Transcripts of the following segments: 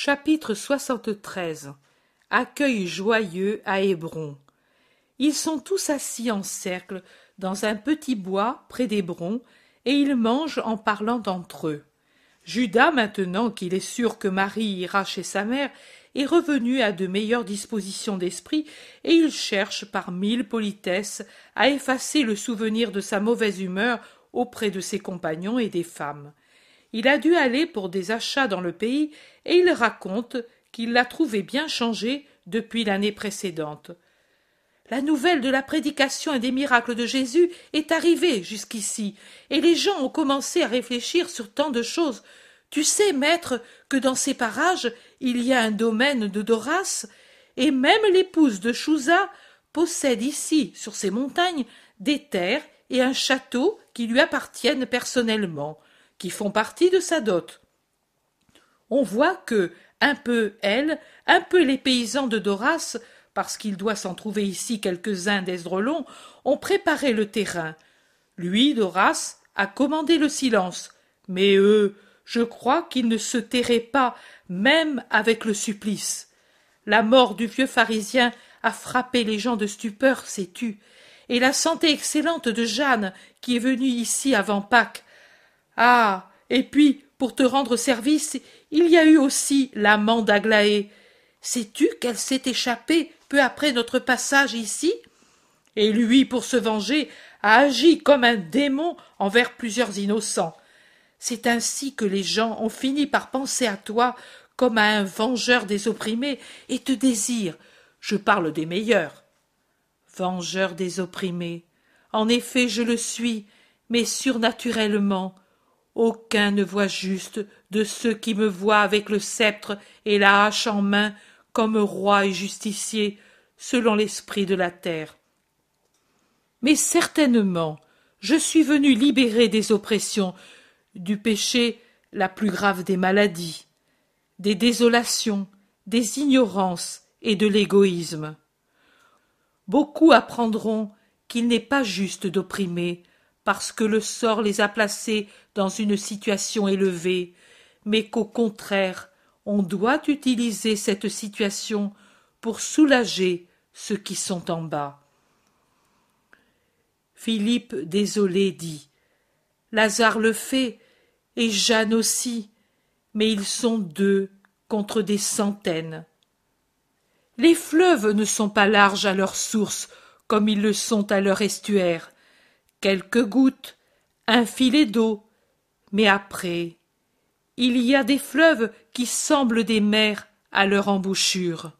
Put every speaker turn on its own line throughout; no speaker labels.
Chapitre 73 Accueil joyeux à Hébron. Ils sont tous assis en cercle dans un petit bois près d'Hébron, et ils mangent en parlant d'entre eux. Judas, maintenant qu'il est sûr que Marie ira chez sa mère, est revenu à de meilleures dispositions d'esprit, et il cherche par mille politesses à effacer le souvenir de sa mauvaise humeur auprès de ses compagnons et des femmes. Il a dû aller pour des achats dans le pays, et il raconte qu'il l'a trouvé bien changé depuis l'année précédente. La nouvelle de la prédication et des miracles de Jésus est arrivée jusqu'ici, et les gens ont commencé à réfléchir sur tant de choses. Tu sais, maître, que dans ces parages il y a un domaine de Doras, et même l'épouse de Chouza possède ici, sur ces montagnes, des terres et un château qui lui appartiennent personnellement qui font partie de sa dot. On voit que, un peu elle, un peu les paysans de Doras, parce qu'il doit s'en trouver ici quelques-uns d'Esdrelon, ont préparé le terrain. Lui, Doras, a commandé le silence, mais eux, je crois qu'ils ne se tairaient pas, même avec le supplice. La mort du vieux pharisien a frappé les gens de stupeur, sais-tu, et la santé excellente de Jeanne, qui est venue ici avant Pâques, ah. Et puis, pour te rendre service, il y a eu aussi l'amant d'Aglaé. Sais-tu qu'elle s'est échappée peu après notre passage ici? Et lui, pour se venger, a agi comme un démon envers plusieurs innocents. C'est ainsi que les gens ont fini par penser à toi comme à un vengeur des opprimés et te désirent. Je parle des meilleurs. Vengeur des opprimés. En effet, je le suis, mais surnaturellement. Aucun ne voit juste de ceux qui me voient avec le sceptre et la hache en main comme roi et justicier, selon l'esprit de la terre. Mais certainement, je suis venu libérer des oppressions, du péché la plus grave des maladies, des désolations, des ignorances et de l'égoïsme. Beaucoup apprendront qu'il n'est pas juste d'opprimer, parce que le sort les a placés dans une situation élevée, mais qu'au contraire, on doit utiliser cette situation pour soulager ceux qui sont en bas. Philippe, désolé, dit Lazare le fait, et Jeanne aussi, mais ils sont deux contre des centaines. Les fleuves ne sont pas larges à leur source comme ils le sont à leur estuaire, quelques gouttes, un filet d'eau, mais après, il y a des fleuves qui semblent des mers à leur embouchure.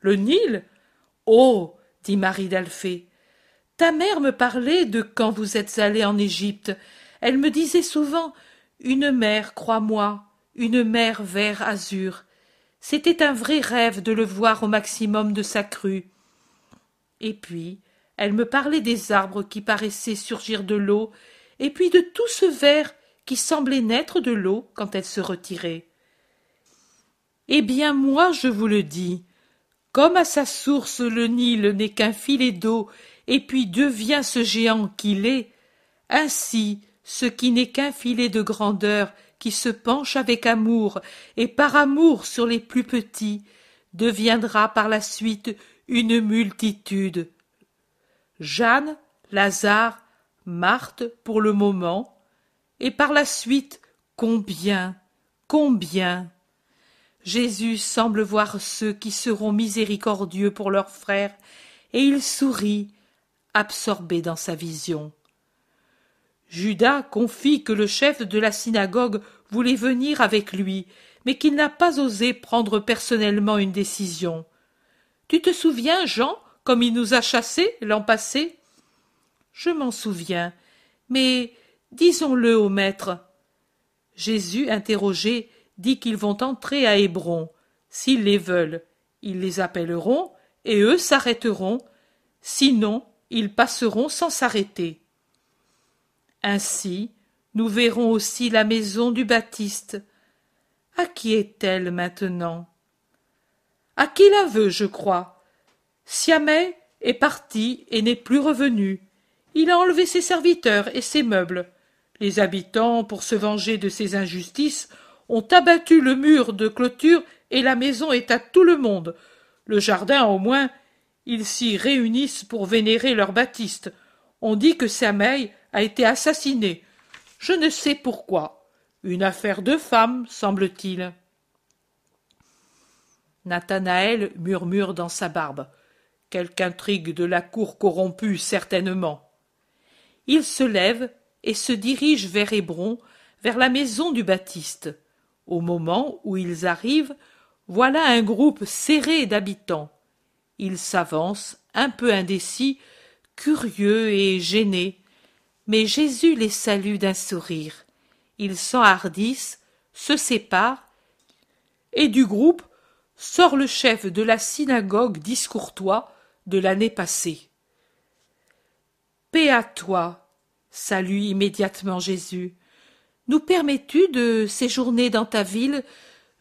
Le Nil? Oh dit Marie d'Alphée, ta mère me parlait de quand vous êtes allé en Égypte. Elle me disait souvent Une mer, crois-moi, une mer vert azur. C'était un vrai rêve de le voir au maximum de sa crue. Et puis, elle me parlait des arbres qui paraissaient surgir de l'eau, et puis de tout ce vert qui semblait naître de l'eau quand elle se retirait. Eh bien moi je vous le dis, comme à sa source le Nil n'est qu'un filet d'eau, et puis devient ce géant qu'il est, ainsi ce qui n'est qu'un filet de grandeur qui se penche avec amour et par amour sur les plus petits, deviendra par la suite une multitude Jeanne, Lazare, Marthe pour le moment, et par la suite combien, combien? Jésus semble voir ceux qui seront miséricordieux pour leurs frères, et il sourit, absorbé dans sa vision. Judas confie que le chef de la synagogue voulait venir avec lui, mais qu'il n'a pas osé prendre personnellement une décision. Tu te souviens, Jean, comme il nous a chassés l'an passé Je m'en souviens, mais disons-le au maître. Jésus, interrogé, dit qu'ils vont entrer à Hébron. S'ils les veulent, ils les appelleront, et eux s'arrêteront, sinon ils passeront sans s'arrêter. Ainsi, nous verrons aussi la maison du Baptiste. À qui est-elle maintenant? À qui la veut, je crois? Siamais est parti et n'est plus revenu. Il a enlevé ses serviteurs et ses meubles. Les habitants, pour se venger de ses injustices, ont abattu le mur de clôture et la maison est à tout le monde. Le jardin, au moins, ils s'y réunissent pour vénérer leur Baptiste. On dit que Sameil a été assassiné. Je ne sais pourquoi. Une affaire de femme, semble-t-il. Nathanaël murmure dans sa barbe. Quelque intrigue de la cour corrompue, certainement. Il se lève et se dirige vers Hébron, vers la maison du Baptiste. Au moment où ils arrivent, voilà un groupe serré d'habitants. Ils s'avancent, un peu indécis, curieux et gênés. Mais Jésus les salue d'un sourire. Ils s'enhardissent, se séparent, et du groupe sort le chef de la synagogue discourtois de l'année passée. Paix à toi, salue immédiatement Jésus. Nous permets-tu de séjourner dans ta ville?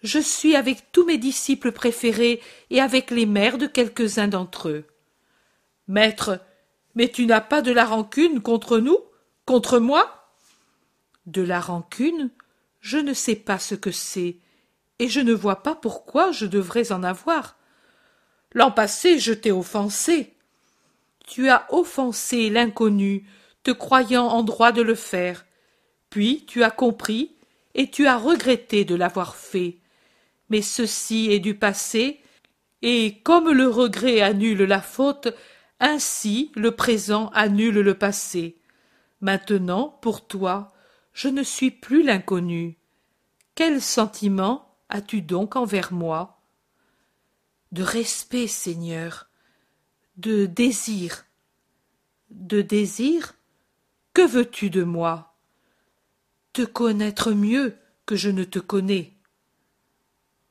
Je suis avec tous mes disciples préférés et avec les mères de quelques-uns d'entre eux. Maître, mais tu n'as pas de la rancune contre nous Contre moi? De la rancune? Je ne sais pas ce que c'est, et je ne vois pas pourquoi je devrais en avoir. L'an passé, je t'ai offensé. Tu as offensé l'inconnu, te croyant en droit de le faire. Puis tu as compris, et tu as regretté de l'avoir fait. Mais ceci est du passé, et comme le regret annule la faute, ainsi le présent annule le passé. Maintenant, pour toi, je ne suis plus l'inconnu. Quel sentiment as-tu donc envers moi? De respect, Seigneur, de désir. De désir Que veux-tu de moi? Te connaître mieux que je ne te connais.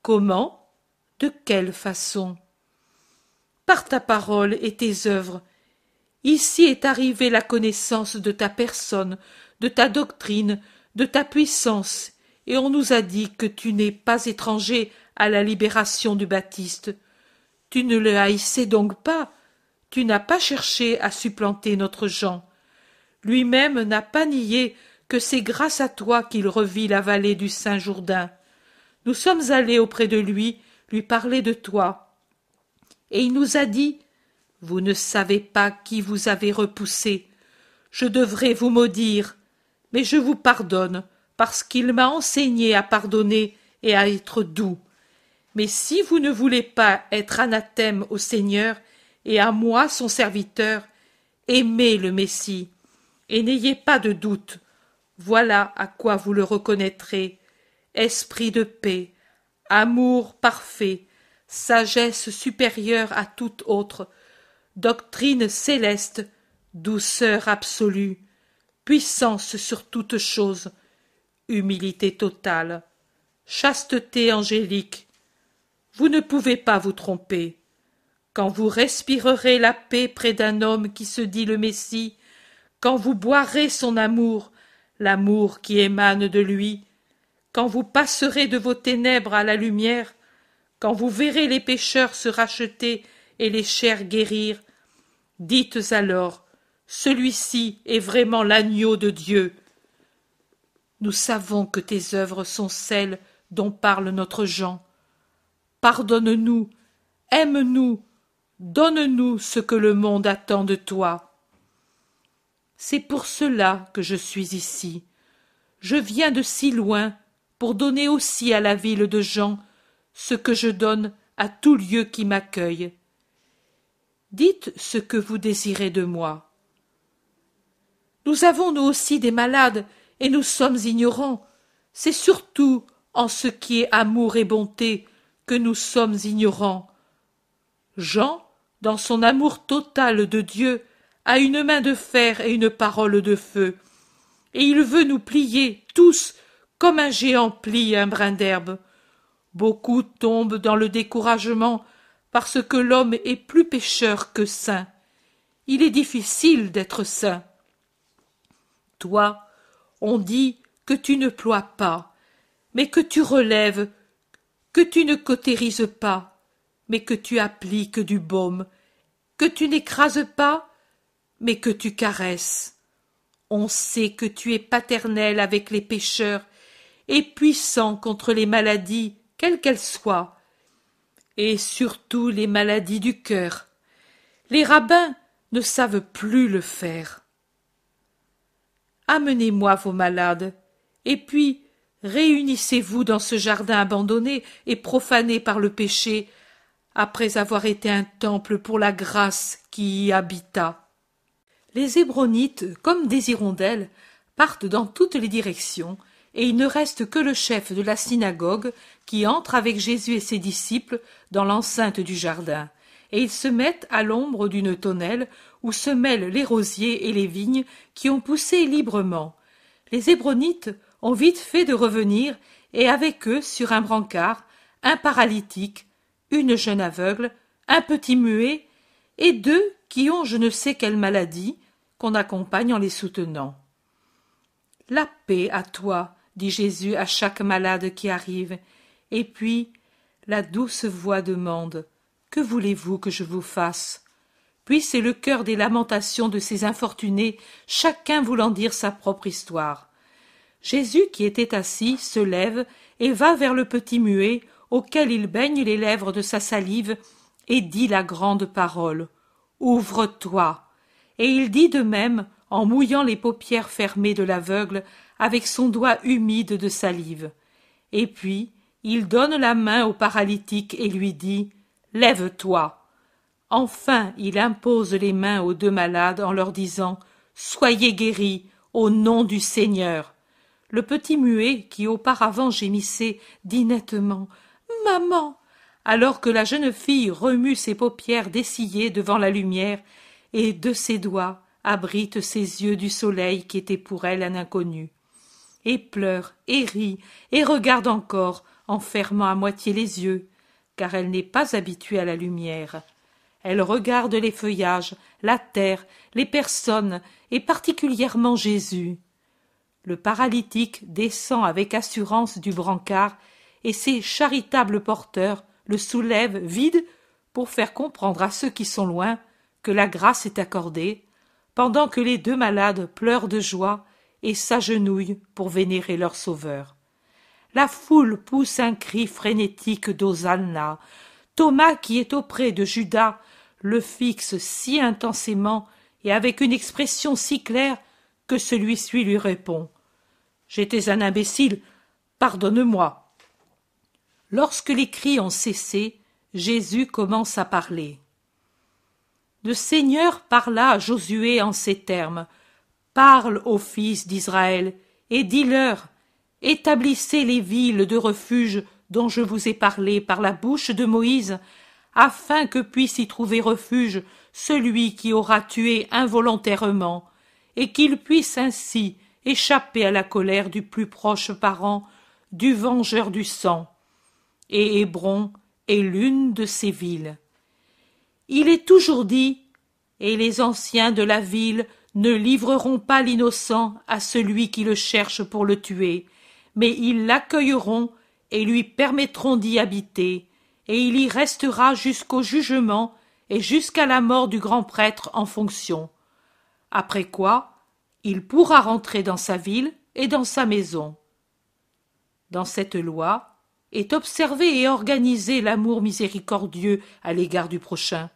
Comment? De quelle façon? Par ta parole et tes œuvres. Ici est arrivée la connaissance de ta personne, de ta doctrine, de ta puissance, et on nous a dit que tu n'es pas étranger à la libération du Baptiste, tu ne le haïssais donc pas. Tu n'as pas cherché à supplanter notre Jean. Lui-même n'a pas nié que c'est grâce à toi qu'il revit la vallée du Saint-Jourdain. Nous sommes allés auprès de lui lui parler de toi. Et il nous a dit Vous ne savez pas qui vous avez repoussé. Je devrais vous maudire, mais je vous pardonne, parce qu'il m'a enseigné à pardonner et à être doux. Mais si vous ne voulez pas être anathème au Seigneur et à moi son serviteur, aimez le Messie, et n'ayez pas de doute. Voilà à quoi vous le reconnaîtrez. Esprit de paix, amour parfait, sagesse supérieure à toute autre, doctrine céleste, douceur absolue, puissance sur toute chose, humilité totale, chasteté angélique, vous ne pouvez pas vous tromper. Quand vous respirerez la paix près d'un homme qui se dit le Messie, quand vous boirez son amour, l'amour qui émane de lui, quand vous passerez de vos ténèbres à la lumière, quand vous verrez les pécheurs se racheter et les chairs guérir, dites alors celui-ci est vraiment l'agneau de Dieu. Nous savons que tes œuvres sont celles dont parle notre Jean. Pardonne-nous, aime-nous, donne-nous ce que le monde attend de toi. C'est pour cela que je suis ici. Je viens de si loin pour donner aussi à la ville de Jean ce que je donne à tout lieu qui m'accueille. Dites ce que vous désirez de moi. Nous avons nous aussi des malades, et nous sommes ignorants. C'est surtout en ce qui est amour et bonté que nous sommes ignorants. Jean, dans son amour total de Dieu, a une main de fer et une parole de feu, et il veut nous plier tous comme un géant plie un brin d'herbe. Beaucoup tombent dans le découragement parce que l'homme est plus pécheur que saint. Il est difficile d'être saint. Toi, on dit que tu ne ploies pas, mais que tu relèves que tu ne cautérises pas, mais que tu appliques du baume, que tu n'écrases pas, mais que tu caresses. On sait que tu es paternel avec les pécheurs, et puissant contre les maladies, quelles qu'elles soient, et surtout les maladies du cœur. Les rabbins ne savent plus le faire. Amenez-moi vos malades, et puis réunissez-vous dans ce jardin abandonné et profané par le péché, après avoir été un temple pour la grâce qui y habita. Les Hébronites, comme des hirondelles, partent dans toutes les directions, et il ne reste que le chef de la synagogue qui entre avec Jésus et ses disciples dans l'enceinte du jardin, et ils se mettent à l'ombre d'une tonnelle où se mêlent les rosiers et les vignes qui ont poussé librement. Les Hébronites ont vite fait de revenir, et avec eux, sur un brancard, un paralytique, une jeune aveugle, un petit muet, et deux qui ont je ne sais quelle maladie, qu'on accompagne en les soutenant. La paix à toi, dit Jésus à chaque malade qui arrive, et puis la douce voix demande Que voulez-vous que je vous fasse? Puis c'est le cœur des lamentations de ces infortunés, chacun voulant dire sa propre histoire. Jésus, qui était assis, se lève et va vers le petit muet, auquel il baigne les lèvres de sa salive, et dit la grande parole. Ouvre-toi. Et il dit de même, en mouillant les paupières fermées de l'aveugle avec son doigt humide de salive. Et puis il donne la main au paralytique et lui dit Lève-toi. Enfin il impose les mains aux deux malades en leur disant Soyez guéris au nom du Seigneur. Le petit muet, qui auparavant gémissait, dit nettement Maman! Alors que la jeune fille remue ses paupières dessillées devant la lumière et de ses doigts abrite ses yeux du soleil qui était pour elle un inconnu. Et pleure et rit et regarde encore en fermant à moitié les yeux car elle n'est pas habituée à la lumière. Elle regarde les feuillages la terre les personnes et particulièrement jésus le paralytique descend avec assurance du brancard et ses charitables porteurs le soulèvent vide pour faire comprendre à ceux qui sont loin que la grâce est accordée pendant que les deux malades pleurent de joie et s'agenouillent pour vénérer leur sauveur. La foule pousse un cri frénétique d'hosanna. Thomas qui est auprès de judas le fixe si intensément et avec une expression si claire que celui-ci lui répond j'étais un imbécile. Pardonne-moi. Lorsque les cris ont cessé jésus commence à parler. Le seigneur parla à josué en ces termes. Parle aux fils d'israël et dis-leur établissez les villes de refuge dont je vous ai parlé par la bouche de moïse afin que puisse y trouver refuge celui qui aura tué involontairement et qu'il puisse ainsi échapper à la colère du plus proche parent du vengeur du sang et hébron est l'une de ces villes. Il est toujours dit et les anciens de la ville ne livreront pas l'innocent à celui qui le cherche pour le tuer mais ils l'accueilleront et lui permettront d'y habiter et il y restera jusqu'au jugement et jusqu'à la mort du grand prêtre en fonction après quoi il pourra rentrer dans sa ville et dans sa maison. Dans cette loi est observé et organisé l'amour miséricordieux à l'égard du prochain.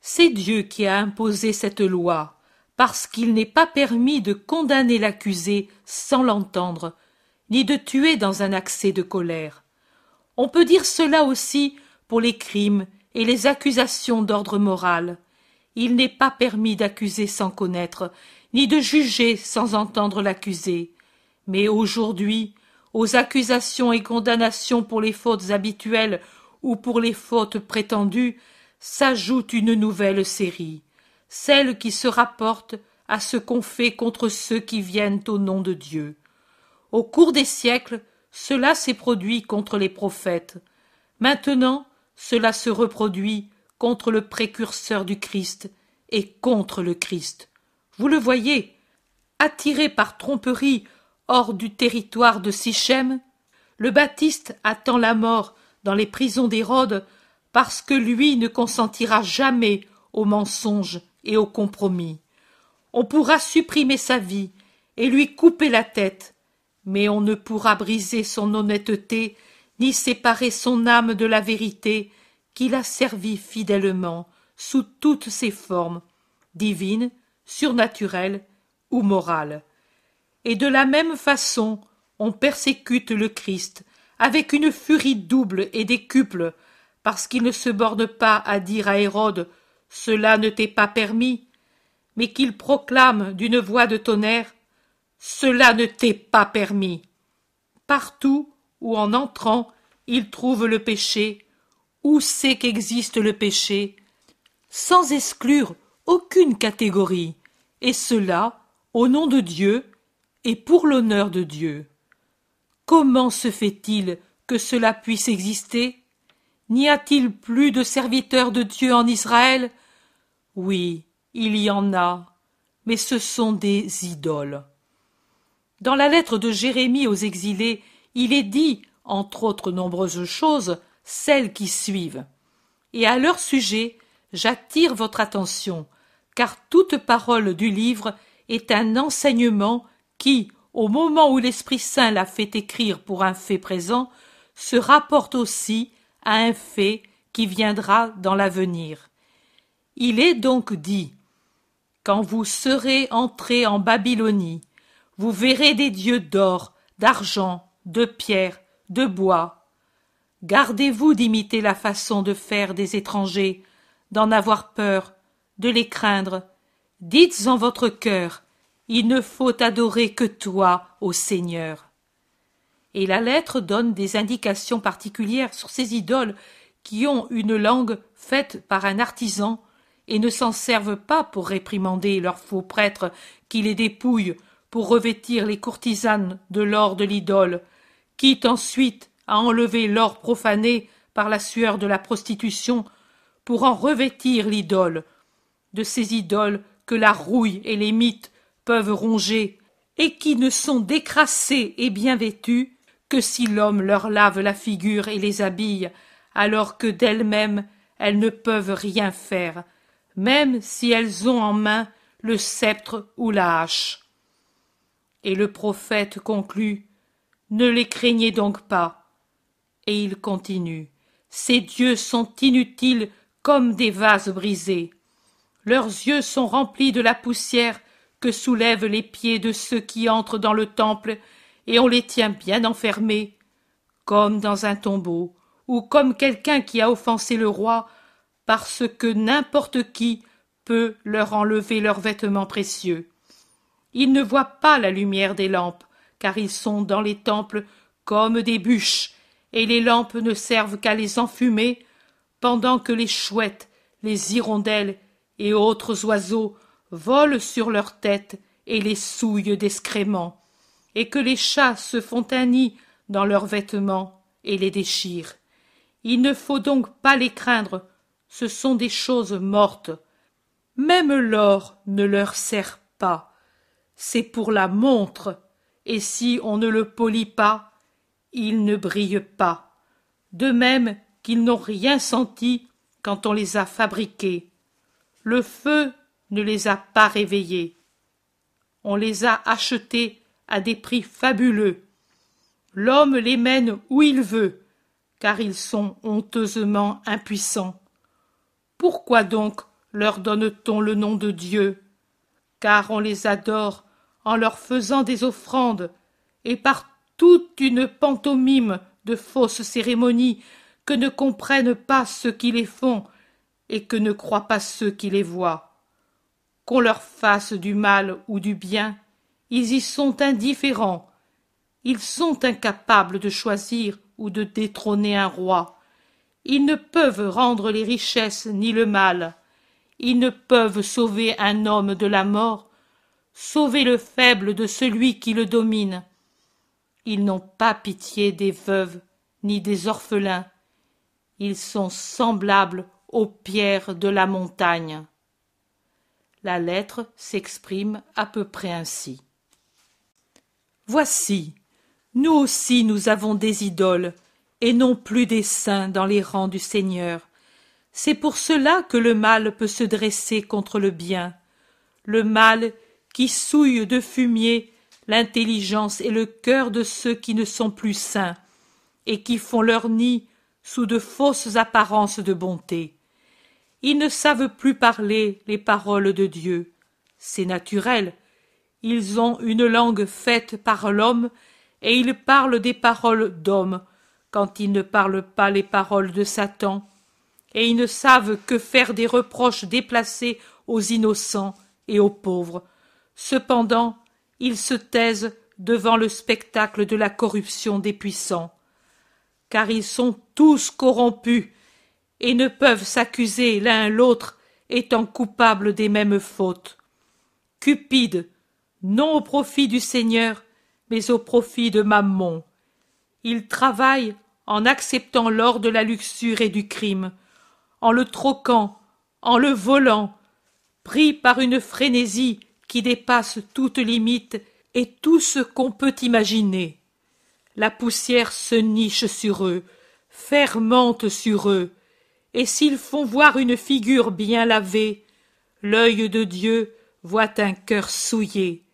C'est dieu qui a imposé cette loi parce qu'il n'est pas permis de condamner l'accusé sans l'entendre ni de tuer dans un accès de colère. On peut dire cela aussi pour les crimes et les accusations d'ordre moral. Il n'est pas permis d'accuser sans connaître ni de juger sans entendre l'accusé. Mais aujourd'hui aux accusations et condamnations pour les fautes habituelles ou pour les fautes prétendues s'ajoute une nouvelle série celle qui se rapporte à ce qu'on fait contre ceux qui viennent au nom de dieu. Au cours des siècles cela s'est produit contre les prophètes. Maintenant cela se reproduit contre le précurseur du christ et contre le christ vous le voyez attiré par tromperie hors du territoire de sichem le baptiste attend la mort dans les prisons d'hérode parce que lui ne consentira jamais au mensonge et au compromis. On pourra supprimer sa vie et lui couper la tête mais on ne pourra briser son honnêteté, ni séparer son âme de la vérité qu'il a servie fidèlement sous toutes ses formes, divines, surnaturelles ou morales. Et de la même façon, on persécute le Christ avec une furie double et décuple, parce qu'il ne se borne pas à dire à Hérode Cela ne t'est pas permis, mais qu'il proclame d'une voix de tonnerre Cela ne t'est pas permis. Partout où en entrant il trouve le péché, où c'est qu'existe le péché, sans exclure aucune catégorie, et cela au nom de Dieu et pour l'honneur de Dieu. Comment se fait-il que cela puisse exister? N'y a-t-il plus de serviteurs de Dieu en Israël? Oui, il y en a, mais ce sont des idoles. Dans la lettre de Jérémie aux exilés, il est dit, entre autres nombreuses choses, celles qui suivent. Et à leur sujet, j'attire votre attention, car toute parole du livre est un enseignement qui, au moment où l'Esprit Saint l'a fait écrire pour un fait présent, se rapporte aussi à un fait qui viendra dans l'avenir. Il est donc dit Quand vous serez entrés en Babylonie, vous verrez des dieux d'or, d'argent, de pierre, de bois. Gardez-vous d'imiter la façon de faire des étrangers, d'en avoir peur, de les craindre. Dites en votre cœur Il ne faut adorer que toi, ô Seigneur. Et la lettre donne des indications particulières sur ces idoles qui ont une langue faite par un artisan et ne s'en servent pas pour réprimander leurs faux prêtres qui les dépouillent pour revêtir les courtisanes de l'or de l'idole, quitte ensuite à enlever l'or profané par la sueur de la prostitution pour en revêtir l'idole, de ces idoles que la rouille et les mythes peuvent ronger, et qui ne sont décrassées et bien vêtues que si l'homme leur lave la figure et les habille, alors que d'elles-mêmes elles ne peuvent rien faire, même si elles ont en main le sceptre ou la hache. Et le prophète conclut Ne les craignez donc pas. Et il continue Ces dieux sont inutiles comme des vases brisés. Leurs yeux sont remplis de la poussière que soulèvent les pieds de ceux qui entrent dans le temple, et on les tient bien enfermés, comme dans un tombeau, ou comme quelqu'un qui a offensé le roi, parce que n'importe qui peut leur enlever leurs vêtements précieux. Ils ne voient pas la lumière des lampes, car ils sont dans les temples comme des bûches, et les lampes ne servent qu'à les enfumer, pendant que les chouettes, les hirondelles et autres oiseaux volent sur leurs têtes et les souillent d'excréments, et que les chats se font un nid dans leurs vêtements et les déchirent. Il ne faut donc pas les craindre, ce sont des choses mortes. Même l'or ne leur sert pas. C'est pour la montre, et si on ne le polit pas, il ne brille pas. De même qu'ils n'ont rien senti quand on les a fabriqués. Le feu ne les a pas réveillés. On les a achetés à des prix fabuleux. L'homme les mène où il veut, car ils sont honteusement impuissants. Pourquoi donc leur donne-t-on le nom de Dieu? Car on les adore en leur faisant des offrandes, et par toute une pantomime de fausses cérémonies que ne comprennent pas ceux qui les font, et que ne croient pas ceux qui les voient. Qu'on leur fasse du mal ou du bien, ils y sont indifférents. Ils sont incapables de choisir ou de détrôner un roi. Ils ne peuvent rendre les richesses ni le mal. Ils ne peuvent sauver un homme de la mort, sauver le faible de celui qui le domine. Ils n'ont pas pitié des veuves ni des orphelins. Ils sont semblables aux pierres de la montagne. La lettre s'exprime à peu près ainsi. Voici, nous aussi nous avons des idoles, et non plus des saints dans les rangs du Seigneur. C'est pour cela que le mal peut se dresser contre le bien, le mal qui souille de fumier l'intelligence et le cœur de ceux qui ne sont plus saints, et qui font leur nid sous de fausses apparences de bonté. Ils ne savent plus parler les paroles de Dieu. C'est naturel. Ils ont une langue faite par l'homme, et ils parlent des paroles d'homme, quand ils ne parlent pas les paroles de Satan, et ils ne savent que faire des reproches déplacés aux innocents et aux pauvres. Cependant, ils se taisent devant le spectacle de la corruption des puissants, car ils sont tous corrompus et ne peuvent s'accuser l'un l'autre étant coupables des mêmes fautes. Cupide, non au profit du Seigneur, mais au profit de Mammon. Il travaille en acceptant l'or de la luxure et du crime, en le troquant, en le volant, pris par une frénésie qui dépasse toute limite et tout ce qu'on peut imaginer. La poussière se niche sur eux, fermente sur eux, et s'ils font voir une figure bien lavée, l'œil de Dieu voit un cœur souillé.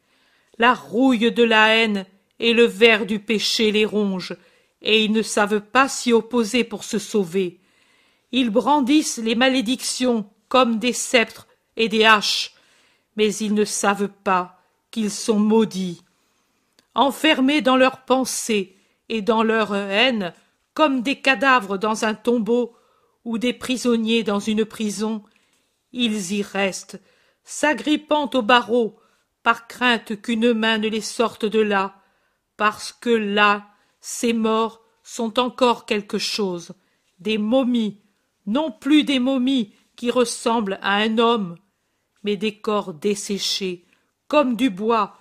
La rouille de la haine et le ver du péché les ronge, et ils ne savent pas s'y opposer pour se sauver. Ils brandissent les malédictions comme des sceptres et des haches, mais ils ne savent pas qu'ils sont maudits. Enfermés dans leurs pensées et dans leur haine, comme des cadavres dans un tombeau ou des prisonniers dans une prison, ils y restent, s'agrippant aux barreaux, par crainte qu'une main ne les sorte de là, parce que là, ces morts sont encore quelque chose, des momies, non plus des momies qui ressemblent à un homme, mais des corps desséchés, comme du bois,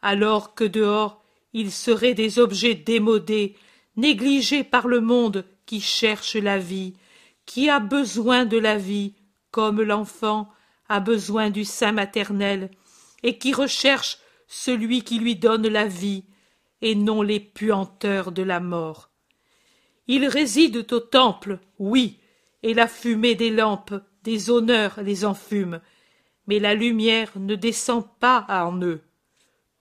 alors que dehors ils seraient des objets démodés, négligés par le monde qui cherche la vie, qui a besoin de la vie, comme l'enfant a besoin du sein maternel, et qui recherche celui qui lui donne la vie, et non les puanteurs de la mort? Ils résident au temple, oui, et la fumée des lampes, des honneurs les enfume, mais la lumière ne descend pas en eux.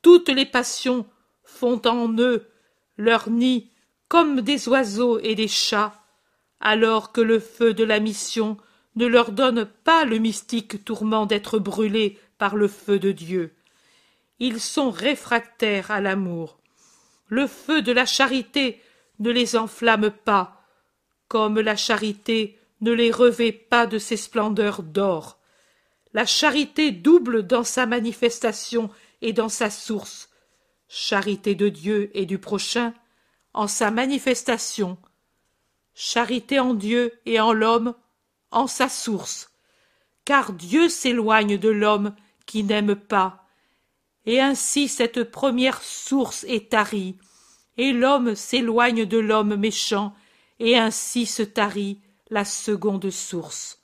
Toutes les passions font en eux leur nid comme des oiseaux et des chats, alors que le feu de la mission ne leur donne pas le mystique tourment d'être brûlés par le feu de Dieu. Ils sont réfractaires à l'amour. Le feu de la charité ne les enflamme pas, comme la charité ne les revêt pas de ses splendeurs d'or. La charité double dans sa manifestation et dans sa source. Charité de Dieu et du prochain, en sa manifestation. Charité en Dieu et en l'homme, en sa source. Car Dieu s'éloigne de l'homme qui n'aime pas. Et ainsi cette première source est tarie, et l'homme s'éloigne de l'homme méchant, et ainsi se tarit la seconde source.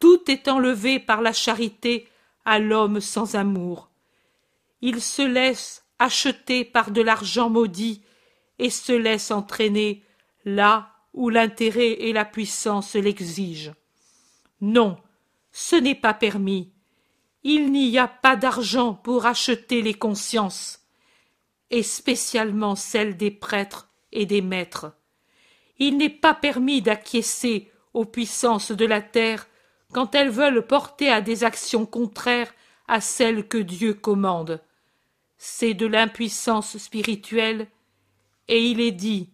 Tout est enlevé par la charité à l'homme sans amour. Il se laisse acheter par de l'argent maudit et se laisse entraîner là où l'intérêt et la puissance l'exigent. Non, ce n'est pas permis. Il n'y a pas d'argent pour acheter les consciences, et spécialement celles des prêtres et des maîtres. Il n'est pas permis d'acquiescer aux puissances de la terre quand elles veulent porter à des actions contraires à celles que Dieu commande. C'est de l'impuissance spirituelle, et il est dit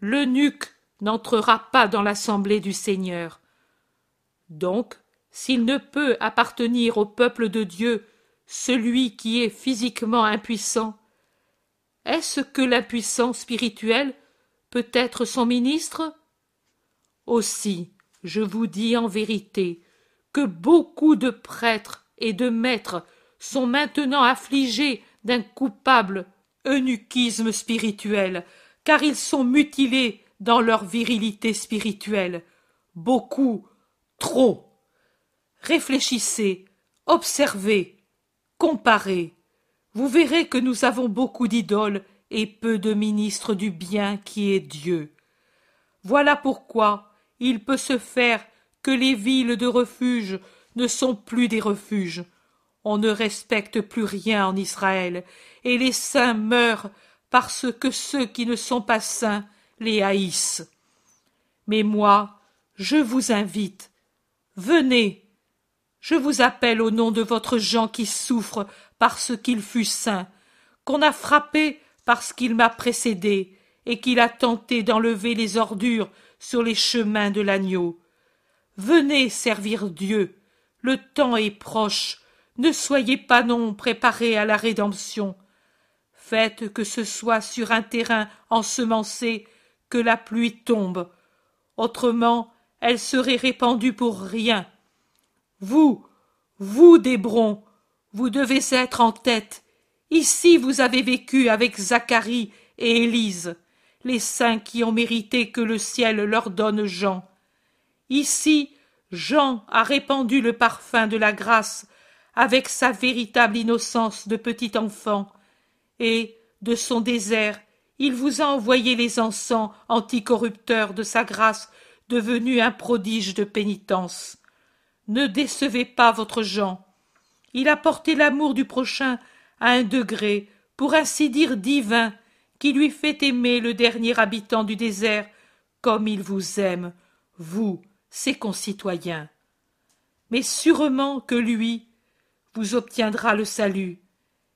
L'eunuque n'entrera pas dans l'assemblée du Seigneur. Donc, s'il ne peut appartenir au peuple de Dieu celui qui est physiquement impuissant, est-ce que l'impuissance spirituelle peut être son ministre? Aussi, je vous dis en vérité que beaucoup de prêtres et de maîtres sont maintenant affligés d'un coupable eunuchisme spirituel, car ils sont mutilés dans leur virilité spirituelle. Beaucoup, trop. Réfléchissez, observez, comparez. Vous verrez que nous avons beaucoup d'idoles et peu de ministres du bien qui est Dieu. Voilà pourquoi il peut se faire que les villes de refuge ne sont plus des refuges. On ne respecte plus rien en Israël, et les saints meurent parce que ceux qui ne sont pas saints les haïssent. Mais moi, je vous invite. Venez. Je vous appelle au nom de votre Jean qui souffre parce qu'il fut saint, qu'on a frappé parce qu'il m'a précédé, et qu'il a tenté d'enlever les ordures sur les chemins de l'agneau. Venez servir Dieu. Le temps est proche. Ne soyez pas non préparés à la rédemption. Faites que ce soit sur un terrain ensemencé que la pluie tombe. Autrement, elle serait répandue pour rien. Vous, vous, d'Hébron, vous devez être en tête. Ici vous avez vécu avec Zacharie et Élise, les saints qui ont mérité que le ciel leur donne Jean. Ici, Jean a répandu le parfum de la grâce avec sa véritable innocence de petit enfant, et, de son désert, il vous a envoyé les encens anticorrupteurs de sa grâce devenu un prodige de pénitence. Ne décevez pas votre Jean. Il a porté l'amour du prochain à un degré, pour ainsi dire divin, qui lui fait aimer le dernier habitant du désert comme il vous aime, vous, ses concitoyens. Mais sûrement que lui vous obtiendra le salut,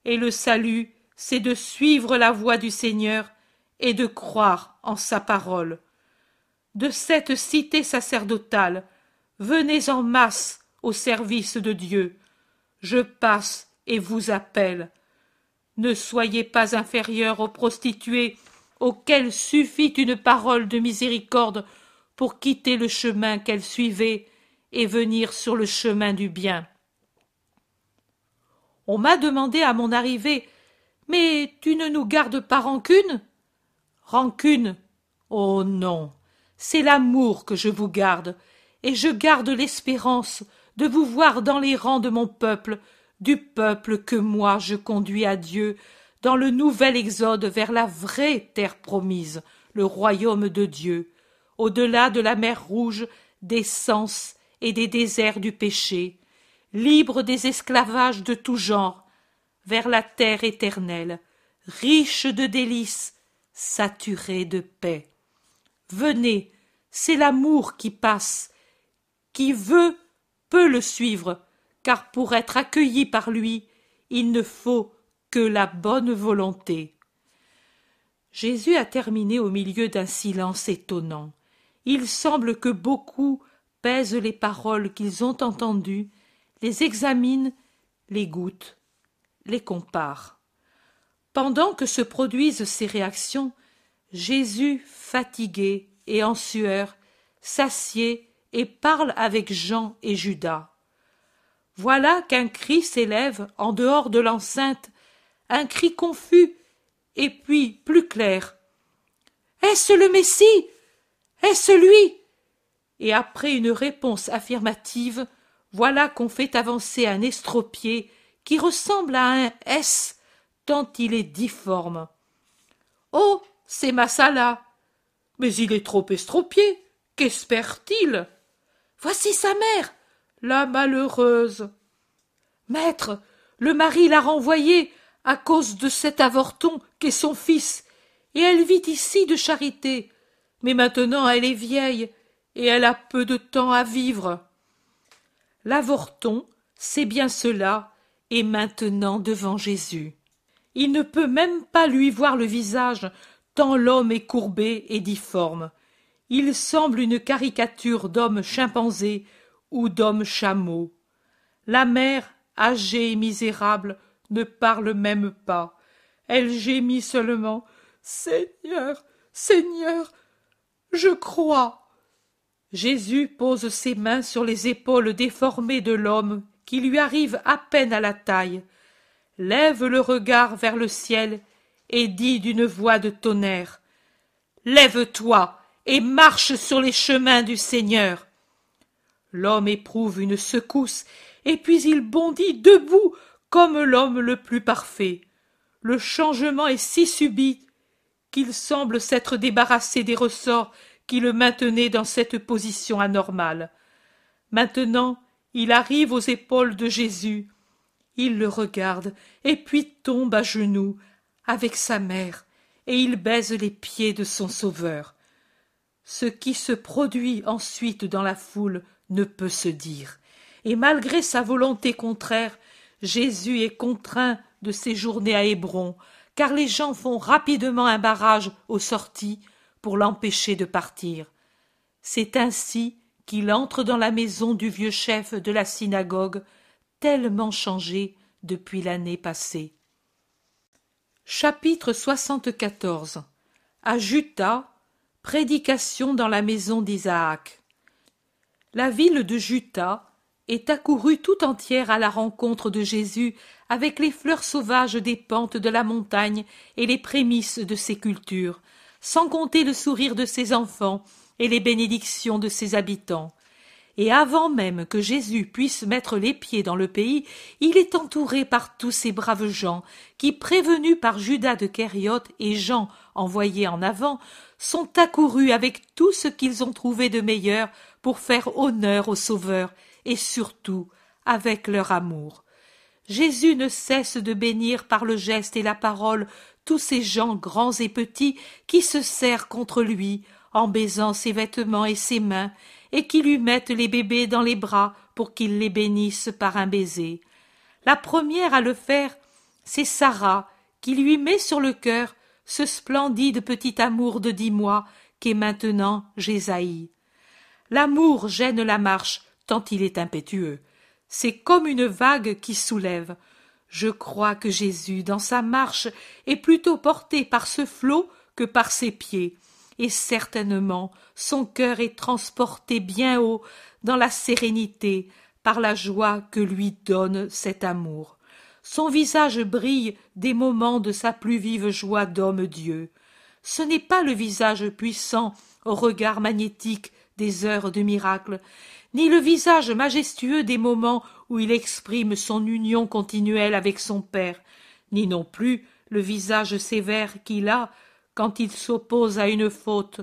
et le salut, c'est de suivre la voie du Seigneur et de croire en sa parole. De cette cité sacerdotale, venez en masse au service de Dieu. Je passe et vous appelle. Ne soyez pas inférieurs aux prostituées auxquelles suffit une parole de miséricorde pour quitter le chemin qu'elles suivaient et venir sur le chemin du bien. On m'a demandé à mon arrivée Mais tu ne nous gardes pas rancune? Rancune? Oh non. C'est l'amour que je vous garde, et je garde l'espérance de vous voir dans les rangs de mon peuple, du peuple que moi je conduis à Dieu, dans le nouvel exode vers la vraie terre promise, le royaume de Dieu, au delà de la mer rouge, des sens et des déserts du péché, libre des esclavages de tout genre, vers la terre éternelle, riche de délices, saturé de paix. Venez, c'est l'amour qui passe, qui veut peut le suivre, car pour être accueilli par lui, il ne faut que la bonne volonté. Jésus a terminé au milieu d'un silence étonnant. Il semble que beaucoup pèsent les paroles qu'ils ont entendues, les examinent, les goûtent, les comparent. Pendant que se produisent ces réactions, Jésus, fatigué et en sueur, s'assied et parle avec Jean et Judas. Voilà qu'un cri s'élève en dehors de l'enceinte, un cri confus et puis plus clair. Est-ce le Messie? Est-ce lui? Et après une réponse affirmative, voilà qu'on fait avancer un estropié qui ressemble à un S tant il est difforme. Oh, c'est Massala. Mais il est trop estropié. Qu'espère-t-il? Voici sa mère, la malheureuse. Maître, le mari l'a renvoyée à cause de cet avorton qu'est son fils, et elle vit ici de charité. Mais maintenant elle est vieille, et elle a peu de temps à vivre. L'avorton, c'est bien cela, maintenant devant Jésus. Il ne peut même pas lui voir le visage, tant l'homme est courbé et difforme il semble une caricature d'homme chimpanzé ou d'homme chameau. La mère, âgée et misérable, ne parle même pas. Elle gémit seulement. Seigneur, Seigneur, je crois. Jésus pose ses mains sur les épaules déformées de l'homme qui lui arrive à peine à la taille, lève le regard vers le ciel et dit d'une voix de tonnerre. Lève-toi et marche sur les chemins du Seigneur. L'homme éprouve une secousse, et puis il bondit debout comme l'homme le plus parfait. Le changement est si subit qu'il semble s'être débarrassé des ressorts qui le maintenaient dans cette position anormale. Maintenant, il arrive aux épaules de Jésus. il le regarde, et puis tombe à genoux, avec sa mère, et il baise les pieds de son sauveur. Ce qui se produit ensuite dans la foule ne peut se dire, et malgré sa volonté contraire, Jésus est contraint de séjourner à Hébron, car les gens font rapidement un barrage aux sorties pour l'empêcher de partir. C'est ainsi qu'il entre dans la maison du vieux chef de la synagogue, tellement changé depuis l'année passée. Chapitre 74 À Juta, prédication dans la maison d'Isaac. La ville de Juta est accourue tout entière à la rencontre de Jésus avec les fleurs sauvages des pentes de la montagne et les prémices de ses cultures, sans compter le sourire de ses enfants et les bénédictions de ses habitants. Et avant même que Jésus puisse mettre les pieds dans le pays, il est entouré par tous ces braves gens qui, prévenus par Judas de Kériote et Jean envoyés en avant, sont accourus avec tout ce qu'ils ont trouvé de meilleur pour faire honneur au Sauveur et surtout avec leur amour. Jésus ne cesse de bénir par le geste et la parole tous ces gens grands et petits qui se serrent contre lui en baisant ses vêtements et ses mains et qui lui mettent les bébés dans les bras pour qu'il les bénisse par un baiser. La première à le faire, c'est Sarah, qui lui met sur le cœur ce splendide petit amour de dix mois qu'est maintenant Jésaïe. L'amour gêne la marche tant il est impétueux. C'est comme une vague qui soulève. Je crois que Jésus, dans sa marche, est plutôt porté par ce flot que par ses pieds et certainement son cœur est transporté bien haut dans la sérénité par la joie que lui donne cet amour. Son visage brille des moments de sa plus vive joie d'homme-dieu. Ce n'est pas le visage puissant au regard magnétique des heures de miracle, ni le visage majestueux des moments où il exprime son union continuelle avec son Père, ni non plus le visage sévère qu'il a quand il s'oppose à une faute.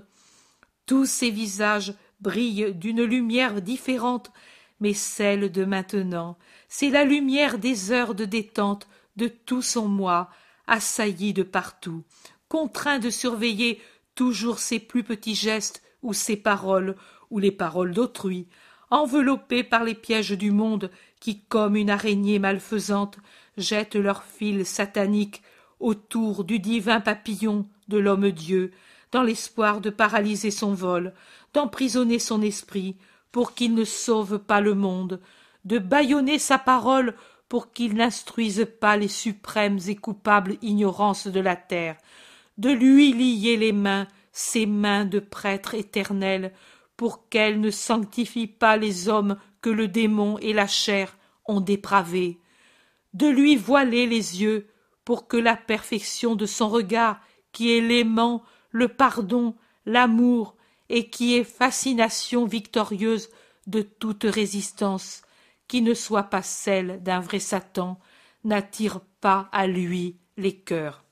Tous ces visages brillent d'une lumière différente, mais celle de maintenant, c'est la lumière des heures de détente de tout son moi, assailli de partout, contraint de surveiller toujours ses plus petits gestes ou ses paroles ou les paroles d'autrui, enveloppé par les pièges du monde qui, comme une araignée malfaisante, jettent leurs fils sataniques autour du divin papillon de l'homme-dieu, dans l'espoir de paralyser son vol, d'emprisonner son esprit, pour qu'il ne sauve pas le monde, de bâillonner sa parole pour qu'il n'instruise pas les suprêmes et coupables ignorances de la terre, de lui lier les mains, ses mains de prêtre éternel, pour qu'elles ne sanctifient pas les hommes que le démon et la chair ont dépravés, de lui voiler les yeux, pour que la perfection de son regard qui est l'aimant, le pardon, l'amour, et qui est fascination victorieuse de toute résistance, qui ne soit pas celle d'un vrai Satan, n'attire pas à lui les cœurs.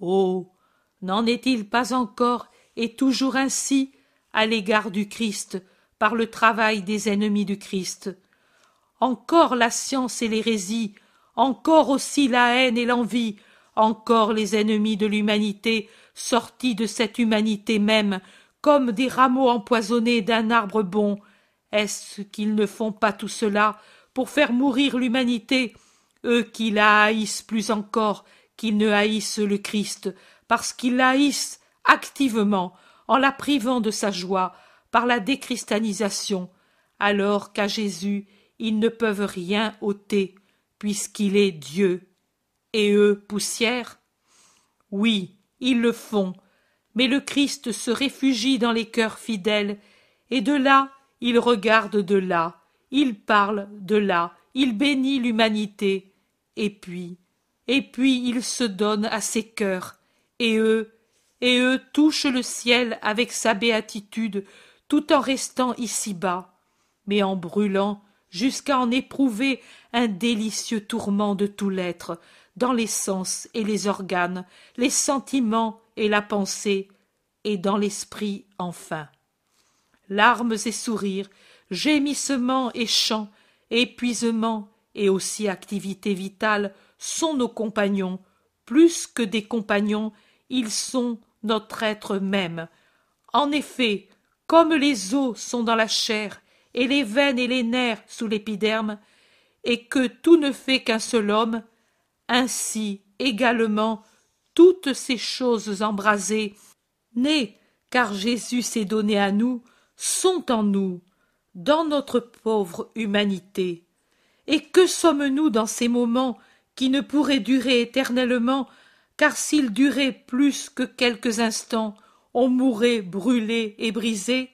Oh. N'en est-il pas encore et toujours ainsi à l'égard du Christ par le travail des ennemis du Christ? Encore la science et l'hérésie, encore aussi la haine et l'envie, encore les ennemis de l'humanité sortis de cette humanité même comme des rameaux empoisonnés d'un arbre bon. Est-ce qu'ils ne font pas tout cela pour faire mourir l'humanité? Eux qui la haïssent plus encore qu'ils ne haïssent le Christ parce qu'ils la haïssent activement en la privant de sa joie par la déchristianisation alors qu'à Jésus ils ne peuvent rien ôter puisqu'il est Dieu et eux poussière. Oui, ils le font, mais le Christ se réfugie dans les cœurs fidèles, et de là il regarde de là, il parle de là, il bénit l'humanité, et puis, et puis il se donne à ses cœurs, et eux, et eux touchent le ciel avec sa béatitude, tout en restant ici-bas, mais en brûlant jusqu'à en éprouver un délicieux tourment de tout l'être, dans les sens et les organes, les sentiments et la pensée, et dans l'esprit enfin. Larmes et sourires, gémissements et chants, épuisement et aussi activité vitale sont nos compagnons, plus que des compagnons, ils sont notre être même. En effet, comme les os sont dans la chair, et les veines et les nerfs sous l'épiderme, et que tout ne fait qu'un seul homme, ainsi également toutes ces choses embrasées, nées car Jésus s'est donné à nous, sont en nous, dans notre pauvre humanité. Et que sommes-nous dans ces moments qui ne pourraient durer éternellement, car s'ils duraient plus que quelques instants, on mourrait brûlé et brisé?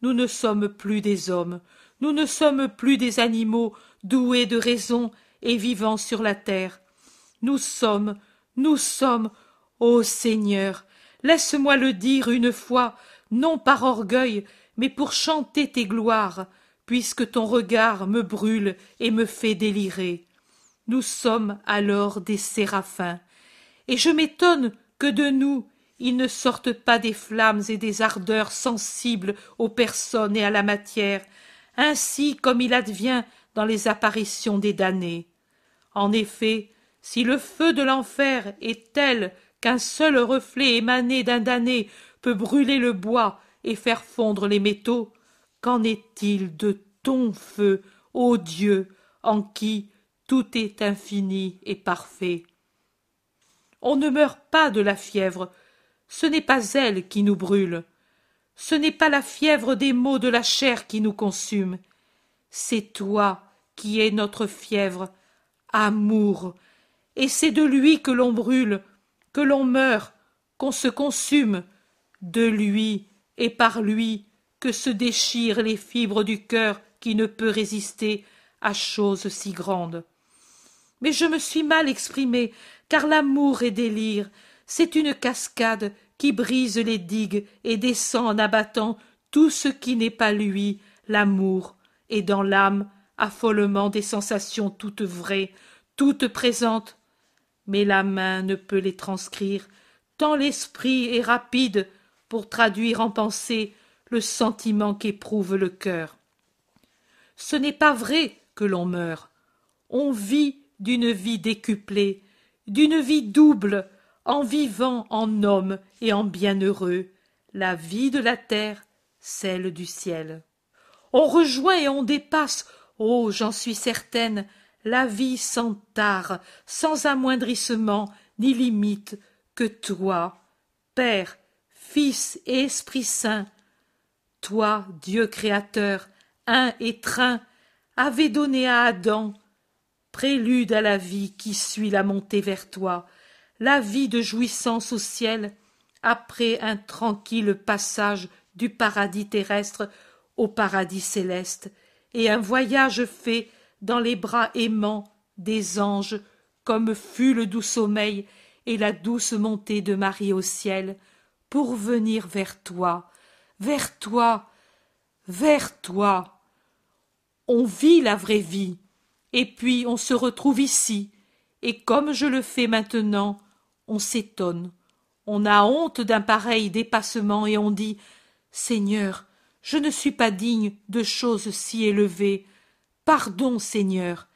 Nous ne sommes plus des hommes, nous ne sommes plus des animaux doués de raison et vivant sur la terre. Nous sommes, nous sommes, ô Seigneur, laisse-moi le dire une fois, non par orgueil, mais pour chanter tes gloires, puisque ton regard me brûle et me fait délirer. Nous sommes alors des séraphins, et je m'étonne que de nous il ne sorte pas des flammes et des ardeurs sensibles aux personnes et à la matière, ainsi comme il advient dans les apparitions des damnés. En effet, si le feu de l'enfer est tel qu'un seul reflet émané d'un damné peut brûler le bois et faire fondre les métaux, qu'en est-il de ton feu, ô Dieu, en qui tout est infini et parfait? On ne meurt pas de la fièvre, ce n'est pas elle qui nous brûle, ce n'est pas la fièvre des maux de la chair qui nous consume, c'est toi qui es notre fièvre, amour, et c'est de lui que l'on brûle, que l'on meurt, qu'on se consume, de lui et par lui que se déchirent les fibres du cœur qui ne peut résister à choses si grandes. Mais je me suis mal exprimé, car l'amour est délire, c'est une cascade qui brise les digues et descend en abattant tout ce qui n'est pas lui, l'amour, et dans l'âme affolement des sensations toutes vraies, toutes présentes. Mais la main ne peut les transcrire, tant l'esprit est rapide pour traduire en pensée le sentiment qu'éprouve le cœur. Ce n'est pas vrai que l'on meurt. On vit d'une vie décuplée, d'une vie double, en vivant en homme et en bienheureux, la vie de la terre, celle du ciel on rejoint et on dépasse, oh j'en suis certaine, la vie sans tare, sans amoindrissement ni limite, que toi, Père, Fils et Esprit Saint, toi, Dieu créateur, un et train, avais donné à Adam, prélude à la vie qui suit la montée vers toi, la vie de jouissance au ciel, après un tranquille passage du paradis terrestre au paradis céleste, et un voyage fait dans les bras aimants des anges, comme fut le doux sommeil et la douce montée de Marie au ciel, pour venir vers toi, vers toi, vers toi. On vit la vraie vie, et puis on se retrouve ici, et comme je le fais maintenant, on s'étonne, on a honte d'un pareil dépassement, et on dit Seigneur, je ne suis pas digne de choses si élevées. Pardon, Seigneur.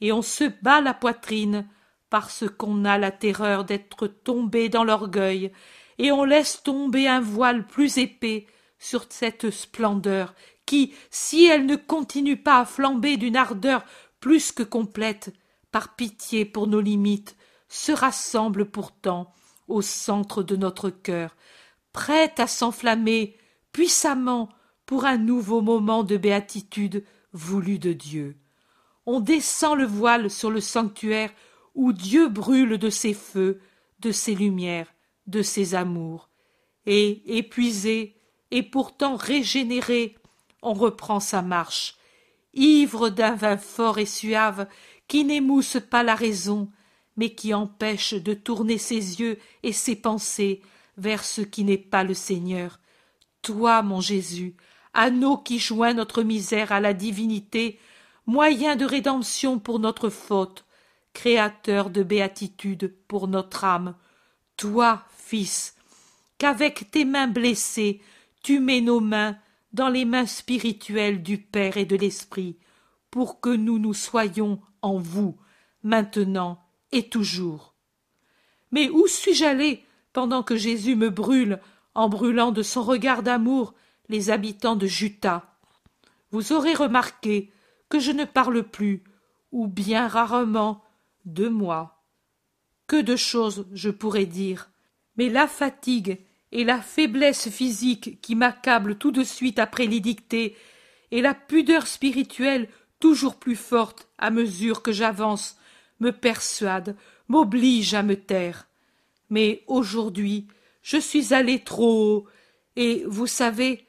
Et on se bat la poitrine parce qu'on a la terreur d'être tombé dans l'orgueil, et on laisse tomber un voile plus épais sur cette splendeur qui, si elle ne continue pas à flamber d'une ardeur plus que complète, par pitié pour nos limites, se rassemble pourtant au centre de notre cœur, prête à s'enflammer puissamment pour un nouveau moment de béatitude voulu de Dieu. On descend le voile sur le sanctuaire où Dieu brûle de ses feux, de ses lumières, de ses amours. Et, épuisé, et pourtant régénéré, on reprend sa marche, ivre d'un vin fort et suave qui n'émousse pas la raison, mais qui empêche de tourner ses yeux et ses pensées vers ce qui n'est pas le Seigneur. Toi, mon Jésus, anneau qui joint notre misère à la divinité, moyen de rédemption pour notre faute, créateur de béatitude pour notre âme, toi, Fils, qu'avec tes mains blessées tu mets nos mains dans les mains spirituelles du Père et de l'Esprit, pour que nous nous soyons en vous, maintenant et toujours. Mais où suis-je allé pendant que Jésus me brûle, en brûlant de son regard d'amour les habitants de Juta Vous aurez remarqué que je ne parle plus, ou bien rarement, de moi. Que de choses je pourrais dire, mais la fatigue et la faiblesse physique qui m'accable tout de suite après les et la pudeur spirituelle toujours plus forte à mesure que j'avance, me persuadent, m'obligent à me taire. Mais aujourd'hui, je suis allé trop haut, et vous savez,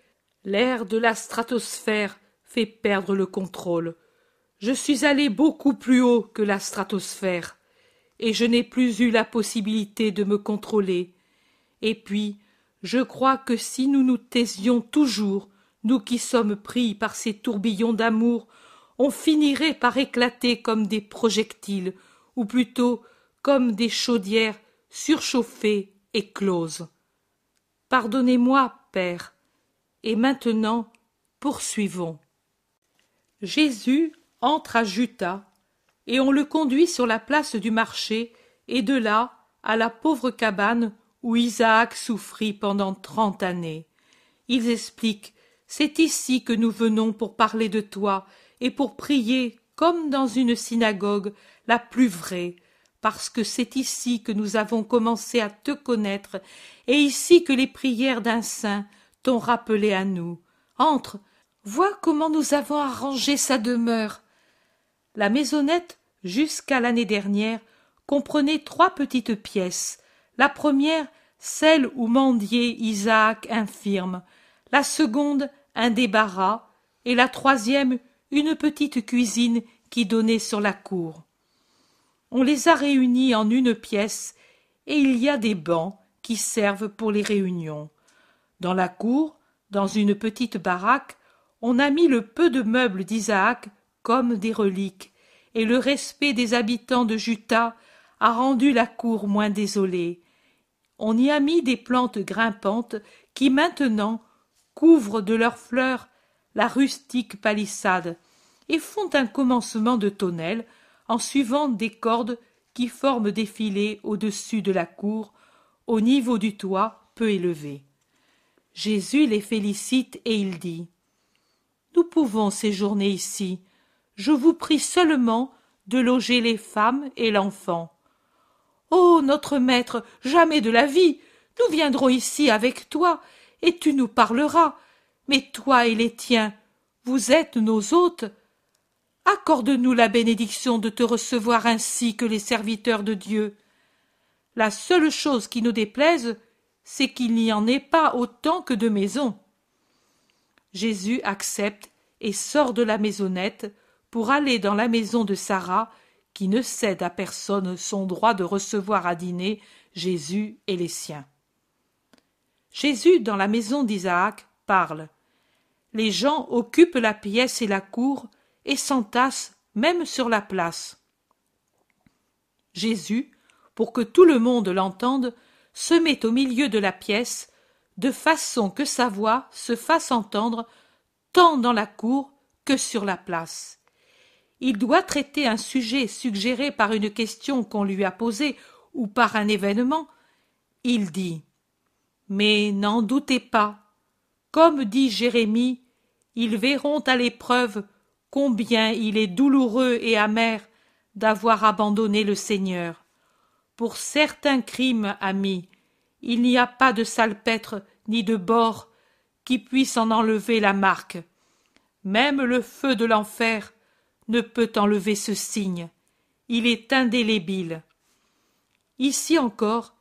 l'air de la stratosphère fait perdre le contrôle. Je suis allé beaucoup plus haut que la stratosphère, et je n'ai plus eu la possibilité de me contrôler. Et puis, je crois que si nous nous taisions toujours, nous qui sommes pris par ces tourbillons d'amour, on finirait par éclater comme des projectiles, ou plutôt comme des chaudières surchauffées et closes. Pardonnez-moi, Père, et maintenant poursuivons. Jésus entre à Juta, et on le conduit sur la place du marché, et de là à la pauvre cabane où Isaac souffrit pendant trente années. Ils expliquent C'est ici que nous venons pour parler de toi et pour prier comme dans une synagogue la plus vraie, parce que c'est ici que nous avons commencé à te connaître, et ici que les prières d'un saint rappelé à nous? Entre, vois comment nous avons arrangé sa demeure. La maisonnette, jusqu'à l'année dernière, comprenait trois petites pièces. La première, celle où mendiait Isaac infirme, la seconde, un débarras, et la troisième, une petite cuisine qui donnait sur la cour. On les a réunis en une pièce, et il y a des bancs qui servent pour les réunions. Dans la cour, dans une petite baraque, on a mis le peu de meubles d'Isaac comme des reliques, et le respect des habitants de Juta a rendu la cour moins désolée. On y a mis des plantes grimpantes qui maintenant couvrent de leurs fleurs la rustique palissade et font un commencement de tonnelle en suivant des cordes qui forment des filets au-dessus de la cour, au niveau du toit peu élevé. Jésus les félicite et il dit Nous pouvons séjourner ici. Je vous prie seulement de loger les femmes et l'enfant. Ô notre maître, jamais de la vie. Nous viendrons ici avec toi, et tu nous parleras. Mais toi et les tiens, vous êtes nos hôtes. Accorde-nous la bénédiction de te recevoir ainsi que les serviteurs de Dieu. La seule chose qui nous déplaise, c'est qu'il n'y en ait pas autant que de maisons. Jésus accepte et sort de la maisonnette pour aller dans la maison de Sarah, qui ne cède à personne son droit de recevoir à dîner Jésus et les siens. Jésus, dans la maison d'Isaac, parle. Les gens occupent la pièce et la cour et s'entassent même sur la place. Jésus, pour que tout le monde l'entende, se met au milieu de la pièce, de façon que sa voix se fasse entendre tant dans la cour que sur la place. Il doit traiter un sujet suggéré par une question qu'on lui a posée ou par un événement. Il dit Mais n'en doutez pas. Comme dit Jérémie, ils verront à l'épreuve combien il est douloureux et amer d'avoir abandonné le Seigneur. Pour certains crimes, amis, il n'y a pas de salpêtre ni de bord qui puisse en enlever la marque. Même le feu de l'enfer ne peut enlever ce signe. Il est indélébile. Ici encore,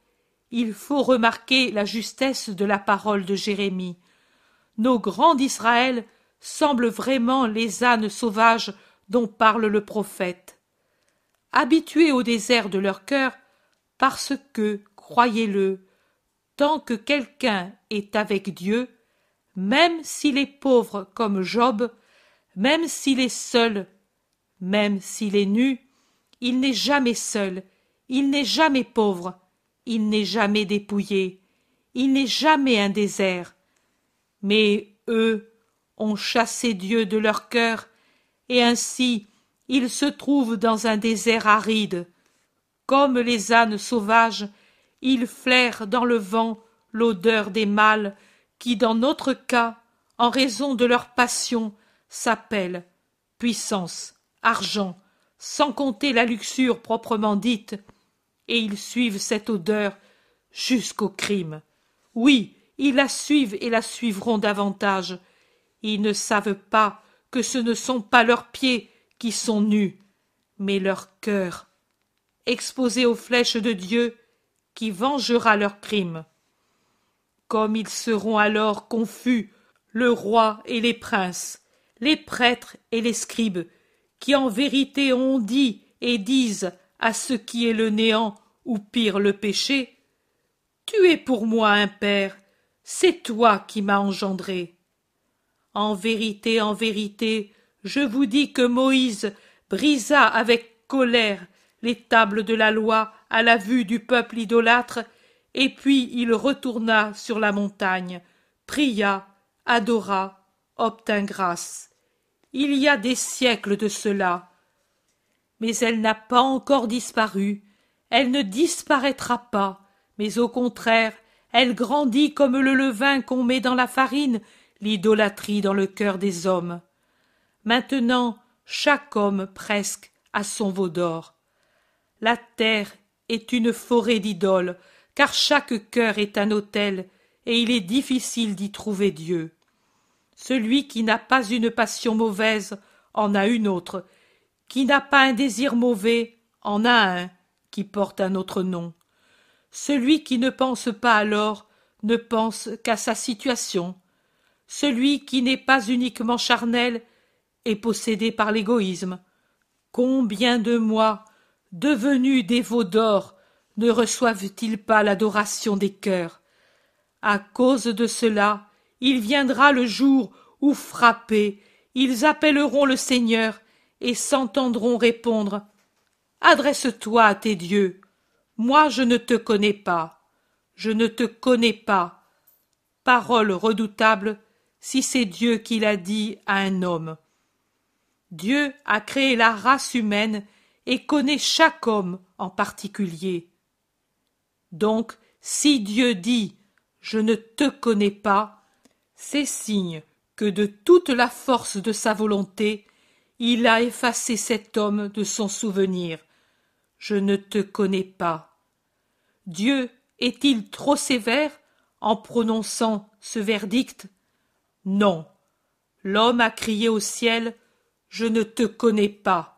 il faut remarquer la justesse de la parole de Jérémie. Nos grands d'Israël semblent vraiment les ânes sauvages dont parle le prophète. Habitués au désert de leur cœur, parce que, croyez-le, tant que quelqu'un est avec Dieu, même s'il est pauvre comme Job, même s'il est seul, même s'il est nu, il n'est jamais seul, il n'est jamais pauvre, il n'est jamais dépouillé, il n'est jamais un désert. Mais eux ont chassé Dieu de leur cœur, et ainsi il se trouve dans un désert aride. Comme les ânes sauvages, il flaire dans le vent l'odeur des mâles qui, dans notre cas, en raison de leur passion, s'appellent puissance, argent, sans compter la luxure proprement dite, et ils suivent cette odeur jusqu'au crime. Oui, ils la suivent et la suivront davantage. Ils ne savent pas que ce ne sont pas leurs pieds qui sont nus, mais leurs cœurs, exposés aux flèches de Dieu, qui vengera leurs crimes. Comme ils seront alors confus, le roi et les princes, les prêtres et les scribes, qui en vérité ont dit et disent à ce qui est le néant ou pire le péché, Tu es pour moi un père, c'est toi qui m'as engendré. En vérité, en vérité, je vous dis que Moïse brisa avec colère les tables de la loi à la vue du peuple idolâtre, et puis il retourna sur la montagne, pria, adora, obtint grâce. Il y a des siècles de cela. Mais elle n'a pas encore disparu, elle ne disparaîtra pas, mais au contraire, elle grandit comme le levain qu'on met dans la farine, l'idolâtrie dans le cœur des hommes. Maintenant, chaque homme presque a son veau d'or. La terre est une forêt d'idoles, car chaque cœur est un autel, et il est difficile d'y trouver Dieu. Celui qui n'a pas une passion mauvaise en a une autre, qui n'a pas un désir mauvais en a un qui porte un autre nom. Celui qui ne pense pas alors ne pense qu'à sa situation. Celui qui n'est pas uniquement charnel est possédé par l'égoïsme. Combien de moi, devenus des d'or, ne reçoivent-ils pas l'adoration des cœurs? À cause de cela, il viendra le jour où, frappés, ils appelleront le Seigneur et s'entendront répondre Adresse-toi à tes dieux. Moi je ne te connais pas. Je ne te connais pas. Parole redoutable si c'est Dieu qui l'a dit à un homme. Dieu a créé la race humaine et connaît chaque homme en particulier. Donc, si Dieu dit Je ne te connais pas, c'est signe que de toute la force de sa volonté, il a effacé cet homme de son souvenir. Je ne te connais pas. Dieu est-il trop sévère en prononçant ce verdict? Non. L'homme a crié au ciel je ne te connais pas.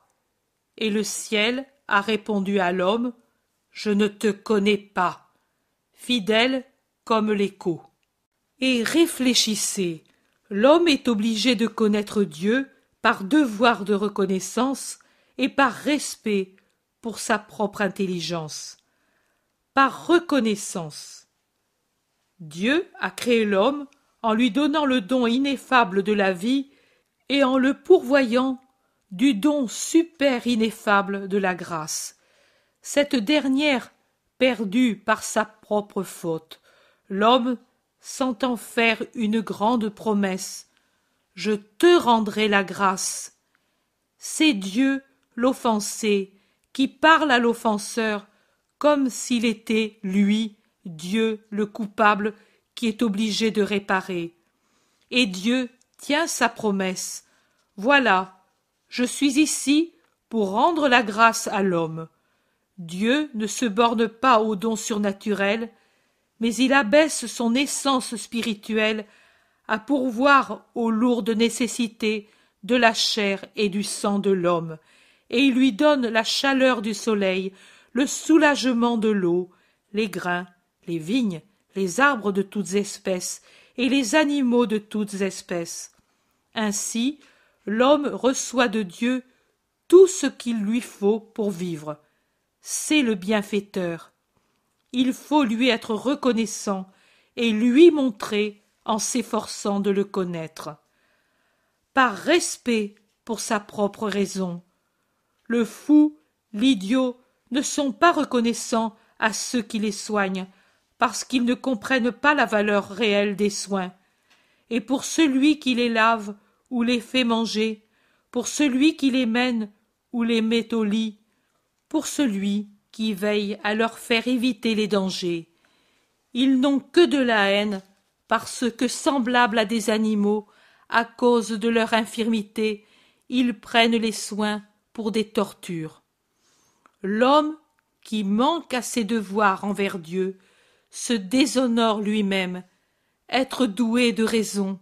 Et le ciel a répondu à l'homme, Je ne te connais pas, fidèle comme l'écho. Et réfléchissez, l'homme est obligé de connaître Dieu par devoir de reconnaissance et par respect pour sa propre intelligence. Par reconnaissance. Dieu a créé l'homme en lui donnant le don ineffable de la vie et en le pourvoyant du don super ineffable de la grâce. Cette dernière perdue par sa propre faute, l'homme s'entend faire une grande promesse. Je te rendrai la grâce. C'est Dieu, l'offensé, qui parle à l'offenseur comme s'il était, lui, Dieu, le coupable, qui est obligé de réparer. Et Dieu tient sa promesse. Voilà, je suis ici pour rendre la grâce à l'homme. Dieu ne se borne pas aux dons surnaturels, mais il abaisse son essence spirituelle à pourvoir aux lourdes nécessités de la chair et du sang de l'homme, et il lui donne la chaleur du soleil, le soulagement de l'eau, les grains, les vignes, les arbres de toutes espèces, et les animaux de toutes espèces. Ainsi, l'homme reçoit de Dieu tout ce qu'il lui faut pour vivre. C'est le bienfaiteur. Il faut lui être reconnaissant et lui montrer en s'efforçant de le connaître. Par respect pour sa propre raison. Le fou, l'idiot ne sont pas reconnaissants à ceux qui les soignent, parce qu'ils ne comprennent pas la valeur réelle des soins et pour celui qui les lave ou les fait manger, pour celui qui les mène ou les met au lit, pour celui qui veille à leur faire éviter les dangers. Ils n'ont que de la haine, parce que, semblables à des animaux, à cause de leur infirmité, ils prennent les soins pour des tortures. L'homme qui manque à ses devoirs envers Dieu se déshonore lui-même, être doué de raison.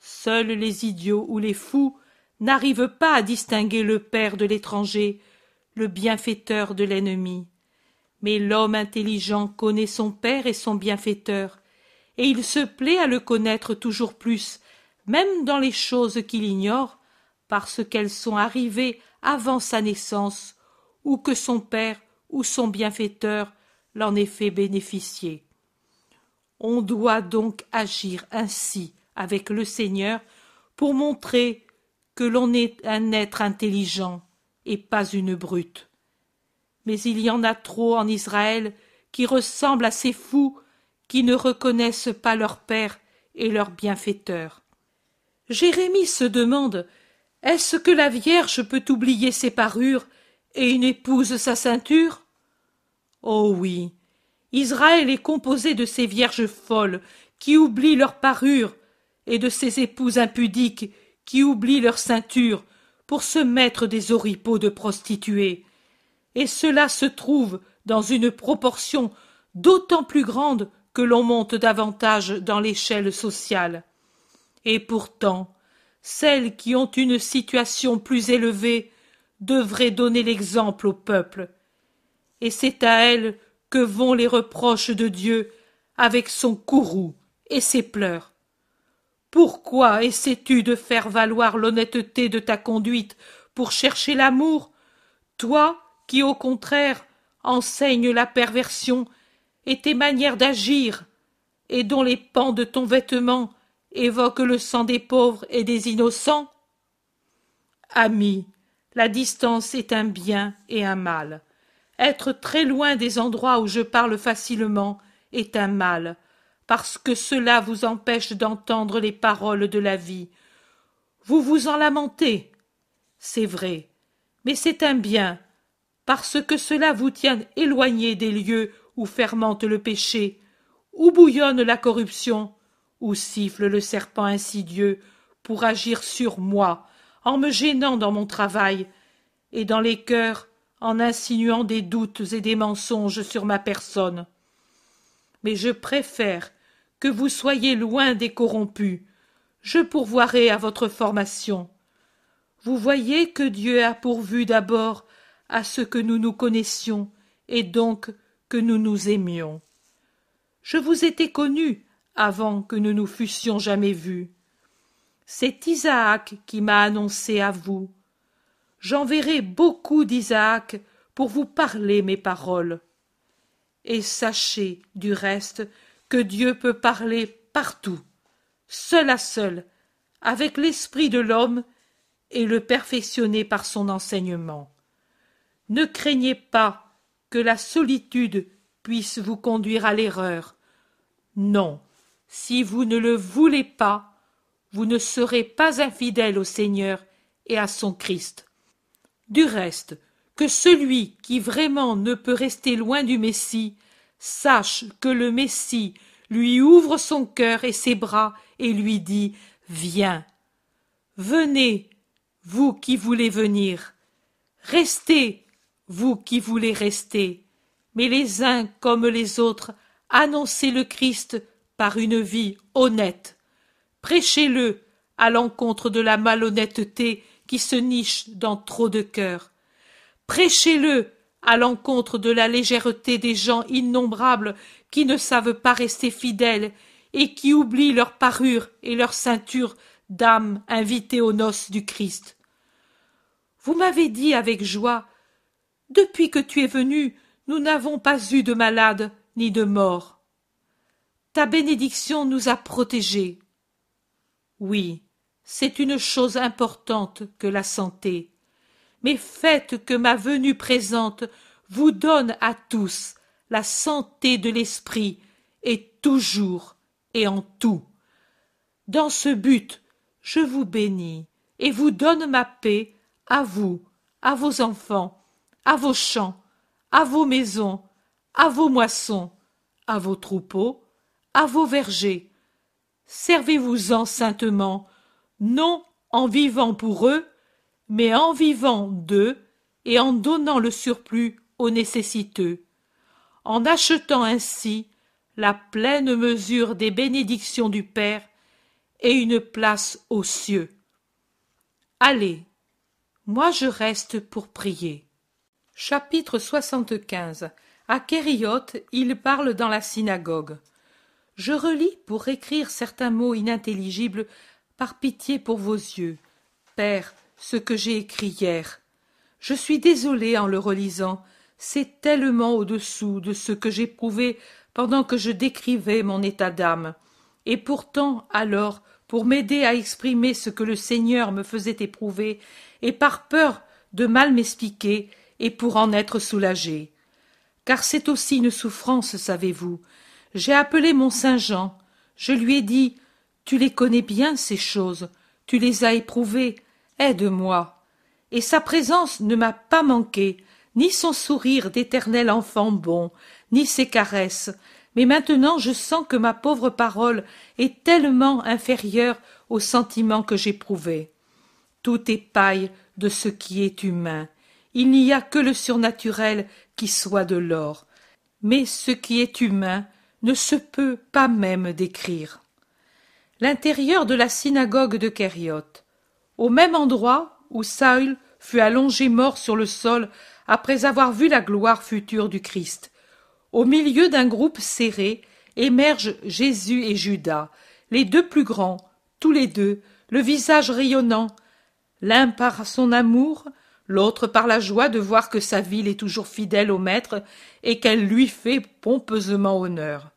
Seuls les idiots ou les fous n'arrivent pas à distinguer le père de l'étranger, le bienfaiteur de l'ennemi. Mais l'homme intelligent connaît son père et son bienfaiteur, et il se plaît à le connaître toujours plus, même dans les choses qu'il ignore, parce qu'elles sont arrivées avant sa naissance, ou que son père ou son bienfaiteur l'en ait fait bénéficier. On doit donc agir ainsi avec le Seigneur pour montrer que l'on est un être intelligent et pas une brute. Mais il y en a trop en Israël qui ressemblent à ces fous qui ne reconnaissent pas leur père et leur bienfaiteur. Jérémie se demande Est-ce que la Vierge peut oublier ses parures et une épouse sa ceinture? Oh oui. Israël est composé de ces vierges folles qui oublient leur parure et de ces épouses impudiques qui oublient leur ceinture pour se mettre des oripeaux de prostituées. Et cela se trouve dans une proportion d'autant plus grande que l'on monte davantage dans l'échelle sociale. Et pourtant, celles qui ont une situation plus élevée devraient donner l'exemple au peuple. Et c'est à elles que vont les reproches de Dieu avec son courroux et ses pleurs. Pourquoi essaies-tu de faire valoir l'honnêteté de ta conduite pour chercher l'amour, toi qui, au contraire, enseignes la perversion et tes manières d'agir, et dont les pans de ton vêtement évoquent le sang des pauvres et des innocents? Ami, la distance est un bien et un mal. Être très loin des endroits où je parle facilement est un mal, parce que cela vous empêche d'entendre les paroles de la vie. Vous vous en lamentez. C'est vrai. Mais c'est un bien, parce que cela vous tient éloigné des lieux où fermente le péché, où bouillonne la corruption, où siffle le serpent insidieux pour agir sur moi, en me gênant dans mon travail, et dans les cœurs en insinuant des doutes et des mensonges sur ma personne. Mais je préfère que vous soyez loin des corrompus. Je pourvoirai à votre formation. Vous voyez que Dieu a pourvu d'abord à ce que nous nous connaissions, et donc que nous nous aimions. Je vous étais connu avant que nous nous fussions jamais vus. C'est Isaac qui m'a annoncé à vous. J'enverrai beaucoup d'Isaac pour vous parler mes paroles. Et sachez, du reste, que Dieu peut parler partout, seul à seul, avec l'esprit de l'homme, et le perfectionner par son enseignement. Ne craignez pas que la solitude puisse vous conduire à l'erreur. Non, si vous ne le voulez pas, vous ne serez pas infidèle au Seigneur et à son Christ. Du reste, que celui qui vraiment ne peut rester loin du Messie sache que le Messie lui ouvre son cœur et ses bras et lui dit Viens. Venez, vous qui voulez venir. Restez, vous qui voulez rester. Mais les uns comme les autres, annoncez le Christ par une vie honnête. Prêchez-le à l'encontre de la malhonnêteté qui se niche dans trop de cœurs. Prêchez-le à l'encontre de la légèreté des gens innombrables qui ne savent pas rester fidèles et qui oublient leur parure et leur ceinture d'âmes invitées aux noces du Christ. Vous m'avez dit avec joie Depuis que tu es venu, nous n'avons pas eu de malades ni de morts. Ta bénédiction nous a protégés. Oui, c'est une chose importante que la santé mais faites que ma venue présente vous donne à tous la santé de l'esprit et toujours et en tout. Dans ce but, je vous bénis et vous donne ma paix, à vous, à vos enfants, à vos champs, à vos maisons, à vos moissons, à vos troupeaux, à vos vergers. Servez-vous-en saintement, non en vivant pour eux, mais en vivant d'eux et en donnant le surplus aux nécessiteux, en achetant ainsi la pleine mesure des bénédictions du Père et une place aux cieux. Allez, moi je reste pour prier. Chapitre 75 À Kérioth, il parle dans la synagogue. Je relis pour écrire certains mots inintelligibles par pitié pour vos yeux. Père, ce que j'ai écrit hier. Je suis désolé en le relisant, c'est tellement au-dessous de ce que j'éprouvais pendant que je décrivais mon état d'âme. Et pourtant, alors, pour m'aider à exprimer ce que le Seigneur me faisait éprouver, et par peur de mal m'expliquer, et pour en être soulagé. Car c'est aussi une souffrance, savez-vous. J'ai appelé mon Saint Jean. Je lui ai dit Tu les connais bien, ces choses. Tu les as éprouvées. Aide-moi. Et sa présence ne m'a pas manqué, ni son sourire d'éternel enfant bon, ni ses caresses, mais maintenant je sens que ma pauvre parole est tellement inférieure aux sentiments que j'éprouvais. Tout est paille de ce qui est humain. Il n'y a que le surnaturel qui soit de l'or. Mais ce qui est humain ne se peut pas même décrire. L'intérieur de la synagogue de Kérioth. Au même endroit où Saül fut allongé mort sur le sol après avoir vu la gloire future du Christ. Au milieu d'un groupe serré émergent Jésus et Judas, les deux plus grands, tous les deux, le visage rayonnant, l'un par son amour, l'autre par la joie de voir que sa ville est toujours fidèle au Maître et qu'elle lui fait pompeusement honneur.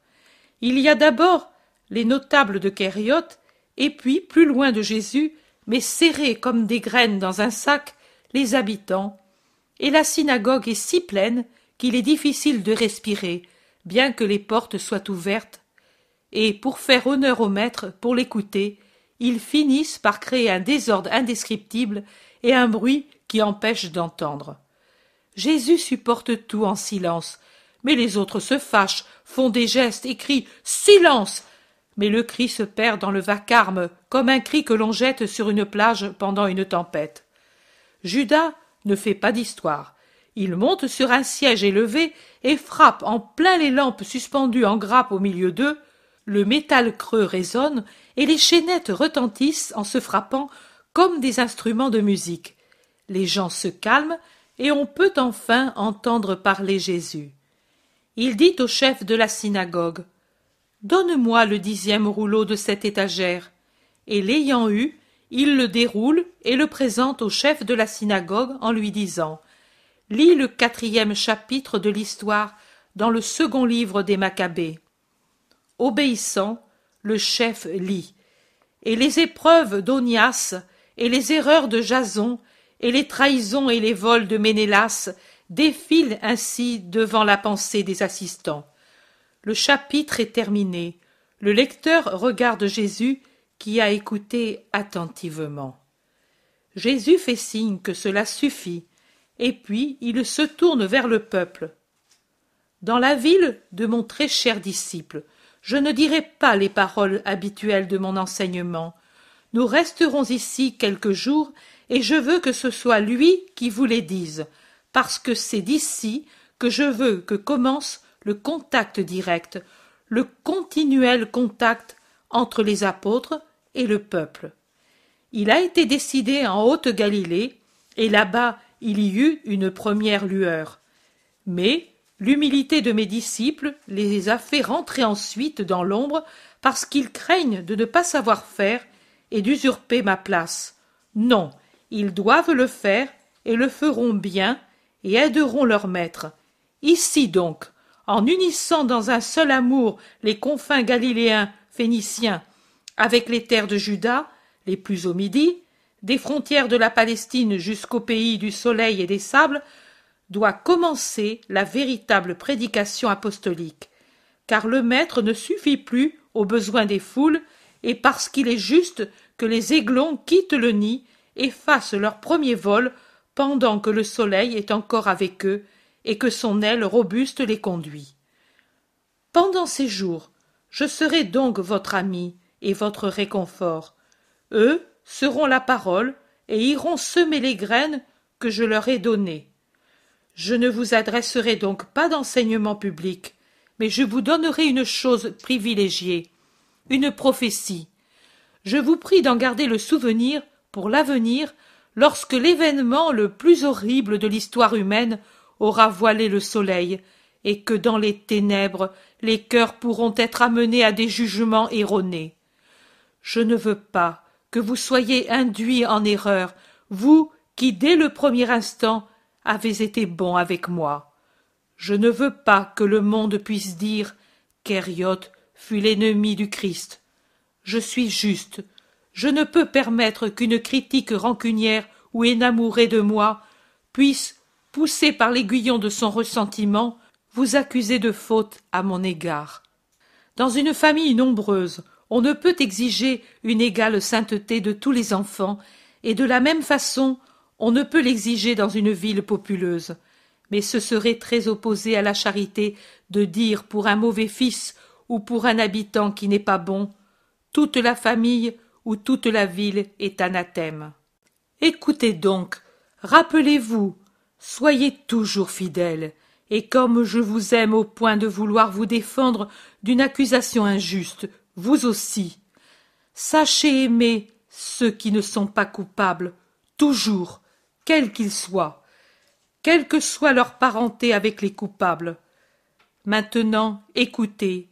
Il y a d'abord les notables de Kérioth, et puis, plus loin de Jésus, mais serrés comme des graines dans un sac, les habitants, et la synagogue est si pleine qu'il est difficile de respirer, bien que les portes soient ouvertes, et pour faire honneur au maître, pour l'écouter, ils finissent par créer un désordre indescriptible et un bruit qui empêche d'entendre. Jésus supporte tout en silence, mais les autres se fâchent, font des gestes et crient Silence. Mais le cri se perd dans le vacarme, comme un cri que l'on jette sur une plage pendant une tempête. Judas ne fait pas d'histoire. Il monte sur un siège élevé et frappe en plein les lampes suspendues en grappe au milieu d'eux. Le métal creux résonne et les chaînettes retentissent en se frappant comme des instruments de musique. Les gens se calment et on peut enfin entendre parler Jésus. Il dit au chef de la synagogue Donne-moi le dixième rouleau de cette étagère. Et l'ayant eu, il le déroule et le présente au chef de la synagogue en lui disant Lis le quatrième chapitre de l'histoire dans le second livre des Maccabées. Obéissant, le chef lit. Et les épreuves d'Onias, et les erreurs de Jason, et les trahisons et les vols de Ménélas défilent ainsi devant la pensée des assistants. Le chapitre est terminé. Le lecteur regarde Jésus qui a écouté attentivement. Jésus fait signe que cela suffit, et puis il se tourne vers le peuple. Dans la ville de mon très cher disciple, je ne dirai pas les paroles habituelles de mon enseignement. Nous resterons ici quelques jours, et je veux que ce soit lui qui vous les dise, parce que c'est d'ici que je veux que commence le contact direct, le continuel contact entre les apôtres, et le peuple. Il a été décidé en Haute-Galilée, et là-bas il y eut une première lueur. Mais l'humilité de mes disciples les a fait rentrer ensuite dans l'ombre parce qu'ils craignent de ne pas savoir faire et d'usurper ma place. Non, ils doivent le faire et le feront bien et aideront leur maître. Ici donc, en unissant dans un seul amour les confins galiléens, phéniciens, avec les terres de Juda, les plus au midi, des frontières de la Palestine jusqu'au pays du soleil et des sables, doit commencer la véritable prédication apostolique, car le Maître ne suffit plus aux besoins des foules, et parce qu'il est juste que les aiglons quittent le nid et fassent leur premier vol pendant que le soleil est encore avec eux et que son aile robuste les conduit. Pendant ces jours, je serai donc votre ami et votre réconfort. Eux seront la parole et iront semer les graines que je leur ai données. Je ne vous adresserai donc pas d'enseignement public, mais je vous donnerai une chose privilégiée, une prophétie. Je vous prie d'en garder le souvenir pour l'avenir lorsque l'événement le plus horrible de l'histoire humaine aura voilé le soleil, et que dans les ténèbres les cœurs pourront être amenés à des jugements erronés. Je ne veux pas que vous soyez induits en erreur, vous qui dès le premier instant avez été bon avec moi. Je ne veux pas que le monde puisse dire qu'Hériot fut l'ennemi du Christ. Je suis juste. Je ne peux permettre qu'une critique rancunière ou énamourée de moi puisse, poussée par l'aiguillon de son ressentiment, vous accuser de faute à mon égard. Dans une famille nombreuse, on ne peut exiger une égale sainteté de tous les enfants, et de la même façon on ne peut l'exiger dans une ville populeuse. Mais ce serait très opposé à la charité de dire pour un mauvais fils ou pour un habitant qui n'est pas bon toute la famille ou toute la ville est anathème. Écoutez donc, rappelez-vous, soyez toujours fidèles, et comme je vous aime au point de vouloir vous défendre d'une accusation injuste, vous aussi. Sachez aimer ceux qui ne sont pas coupables, toujours, quels qu'ils soient, quelle que soit leur parenté avec les coupables. Maintenant, écoutez,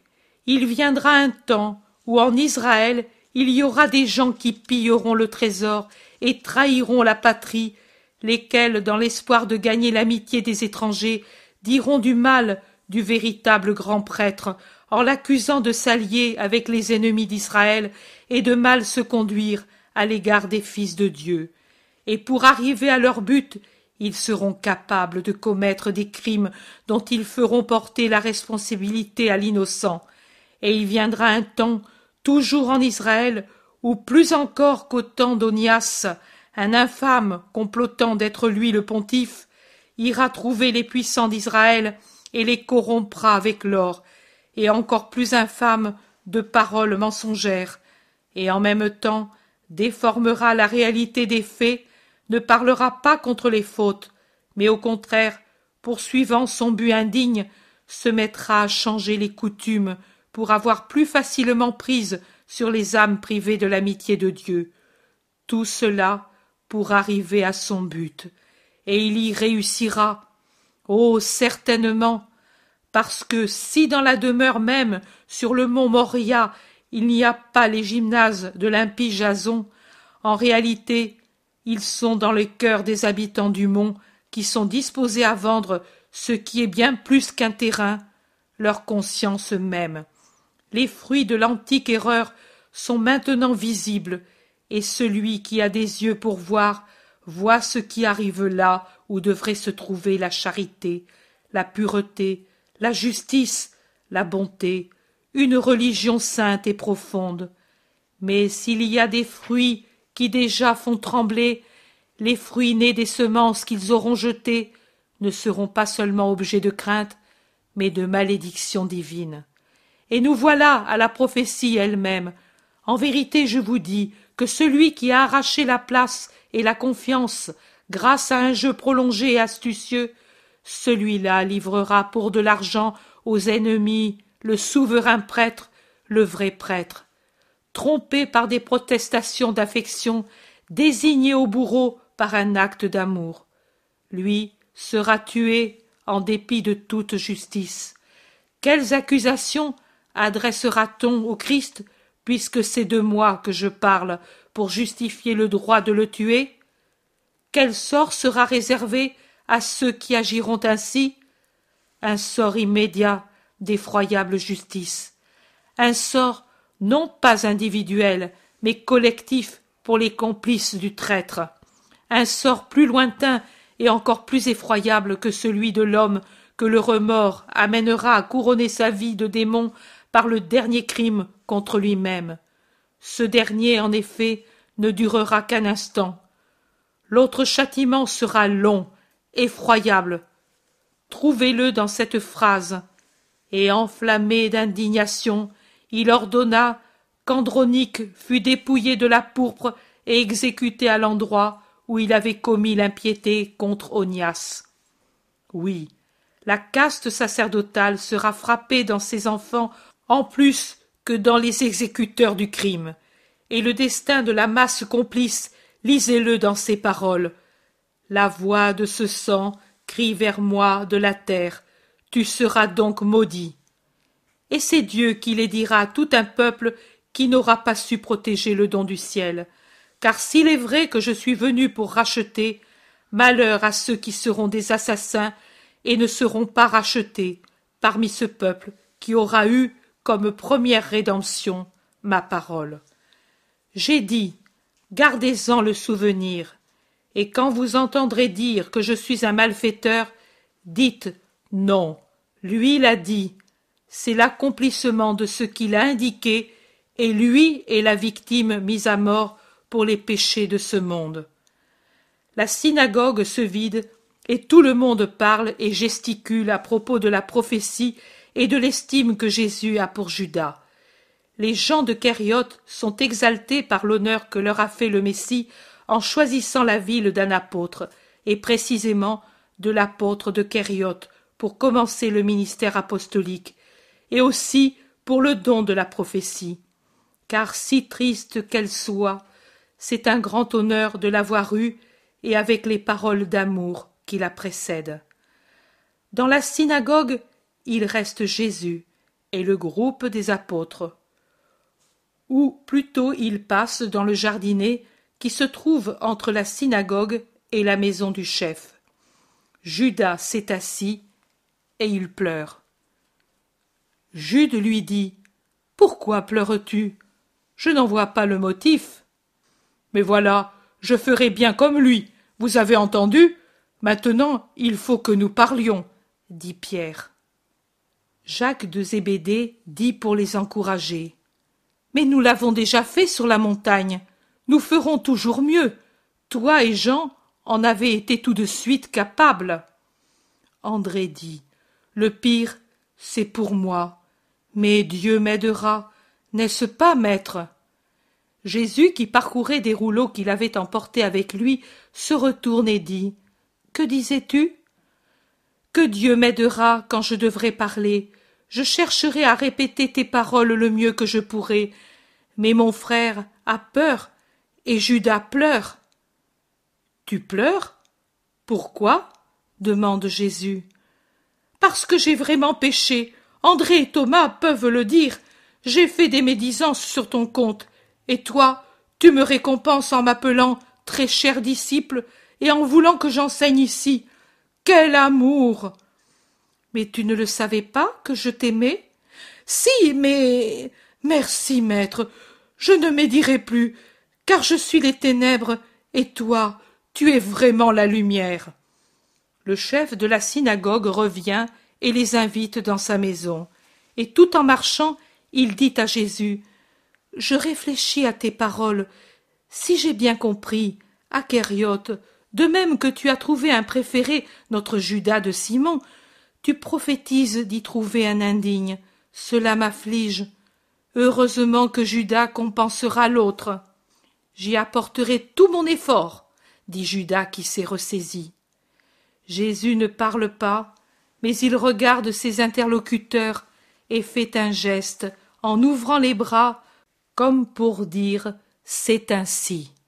il viendra un temps où en Israël il y aura des gens qui pilleront le trésor et trahiront la patrie, lesquels, dans l'espoir de gagner l'amitié des étrangers, diront du mal du véritable grand prêtre, en l'accusant de s'allier avec les ennemis d'Israël et de mal se conduire à l'égard des fils de Dieu. Et pour arriver à leur but, ils seront capables de commettre des crimes dont ils feront porter la responsabilité à l'innocent. Et il viendra un temps, toujours en Israël, où plus encore qu'au temps d'Onias, un infâme complotant d'être lui le pontife, ira trouver les puissants d'Israël et les corrompra avec l'or, et encore plus infâme de paroles mensongères, et en même temps déformera la réalité des faits, ne parlera pas contre les fautes, mais au contraire, poursuivant son but indigne, se mettra à changer les coutumes pour avoir plus facilement prise sur les âmes privées de l'amitié de Dieu. Tout cela pour arriver à son but et il y réussira. Oh. Certainement. Parce que si dans la demeure même, sur le mont Moria, il n'y a pas les gymnases de l'impie Jason, en réalité, ils sont dans le cœur des habitants du mont qui sont disposés à vendre ce qui est bien plus qu'un terrain, leur conscience même. Les fruits de l'antique erreur sont maintenant visibles, et celui qui a des yeux pour voir Vois ce qui arrive là où devrait se trouver la charité, la pureté, la justice, la bonté, une religion sainte et profonde. Mais s'il y a des fruits qui déjà font trembler, les fruits nés des semences qu'ils auront jetées ne seront pas seulement objets de crainte, mais de malédiction divine. Et nous voilà à la prophétie elle-même. En vérité, je vous dis que celui qui a arraché la place et la confiance grâce à un jeu prolongé et astucieux, celui-là livrera pour de l'argent aux ennemis le souverain prêtre, le vrai prêtre. Trompé par des protestations d'affection, désigné au bourreau par un acte d'amour. Lui sera tué en dépit de toute justice. Quelles accusations adressera-t-on au Christ, puisque c'est de moi que je parle, pour justifier le droit de le tuer? Quel sort sera réservé à ceux qui agiront ainsi? Un sort immédiat d'effroyable justice, un sort non pas individuel, mais collectif pour les complices du traître, un sort plus lointain et encore plus effroyable que celui de l'homme que le remords amènera à couronner sa vie de démon par le dernier crime contre lui-même. Ce dernier, en effet, ne durera qu'un instant. L'autre châtiment sera long, effroyable. Trouvez-le dans cette phrase. Et enflammé d'indignation, il ordonna qu'Andronique fût dépouillé de la pourpre et exécuté à l'endroit où il avait commis l'impiété contre Onias. Oui, la caste sacerdotale sera frappée dans ses enfants en plus que dans les exécuteurs du crime, et le destin de la masse complice, lisez-le dans ces paroles. La voix de ce sang crie vers moi de la terre, tu seras donc maudit. Et c'est Dieu qui les dira à tout un peuple qui n'aura pas su protéger le don du ciel. Car s'il est vrai que je suis venu pour racheter, malheur à ceux qui seront des assassins et ne seront pas rachetés parmi ce peuple qui aura eu comme première rédemption ma parole. J'ai dit, gardez-en le souvenir, et quand vous entendrez dire que je suis un malfaiteur, dites non, lui l'a dit, c'est l'accomplissement de ce qu'il a indiqué, et lui est la victime mise à mort pour les péchés de ce monde. La synagogue se vide, et tout le monde parle et gesticule à propos de la prophétie et de l'estime que Jésus a pour Judas. Les gens de Kériote sont exaltés par l'honneur que leur a fait le Messie en choisissant la ville d'un apôtre, et précisément de l'apôtre de Kériote, pour commencer le ministère apostolique, et aussi pour le don de la prophétie. Car si triste qu'elle soit, c'est un grand honneur de l'avoir eue, et avec les paroles d'amour qui la précèdent. Dans la synagogue, il reste Jésus et le groupe des apôtres. Ou plutôt il passe dans le jardinet qui se trouve entre la synagogue et la maison du chef. Judas s'est assis et il pleure. Jude lui dit Pourquoi pleures-tu? Je n'en vois pas le motif. Mais voilà, je ferai bien comme lui. Vous avez entendu? Maintenant, il faut que nous parlions, dit Pierre. Jacques de Zébédée dit pour les encourager. Mais nous l'avons déjà fait sur la montagne. Nous ferons toujours mieux. Toi et Jean en avez été tout de suite capables. André dit. Le pire, c'est pour moi. Mais Dieu m'aidera, n'est-ce pas, maître? Jésus, qui parcourait des rouleaux qu'il avait emportés avec lui, se retourne et dit. Que disais-tu? Que Dieu m'aidera quand je devrai parler. Je chercherai à répéter tes paroles le mieux que je pourrai. Mais mon frère a peur et Judas pleure. Tu pleures? Pourquoi? demande Jésus. Parce que j'ai vraiment péché. André et Thomas peuvent le dire. J'ai fait des médisances sur ton compte. Et toi, tu me récompenses en m'appelant très cher disciple et en voulant que j'enseigne ici. Quel amour. Mais tu ne le savais pas que je t'aimais? Si, mais. Merci, maître. Je ne médirai plus car je suis les ténèbres, et toi, tu es vraiment la lumière. Le chef de la synagogue revient et les invite dans sa maison, et tout en marchant, il dit à Jésus. Je réfléchis à tes paroles. Si j'ai bien compris, Acériote, de même que tu as trouvé un préféré, notre Judas de Simon, tu prophétises d'y trouver un indigne. Cela m'afflige. Heureusement que Judas compensera l'autre. J'y apporterai tout mon effort, dit Judas qui s'est ressaisi. Jésus ne parle pas, mais il regarde ses interlocuteurs et fait un geste en ouvrant les bras comme pour dire c'est ainsi.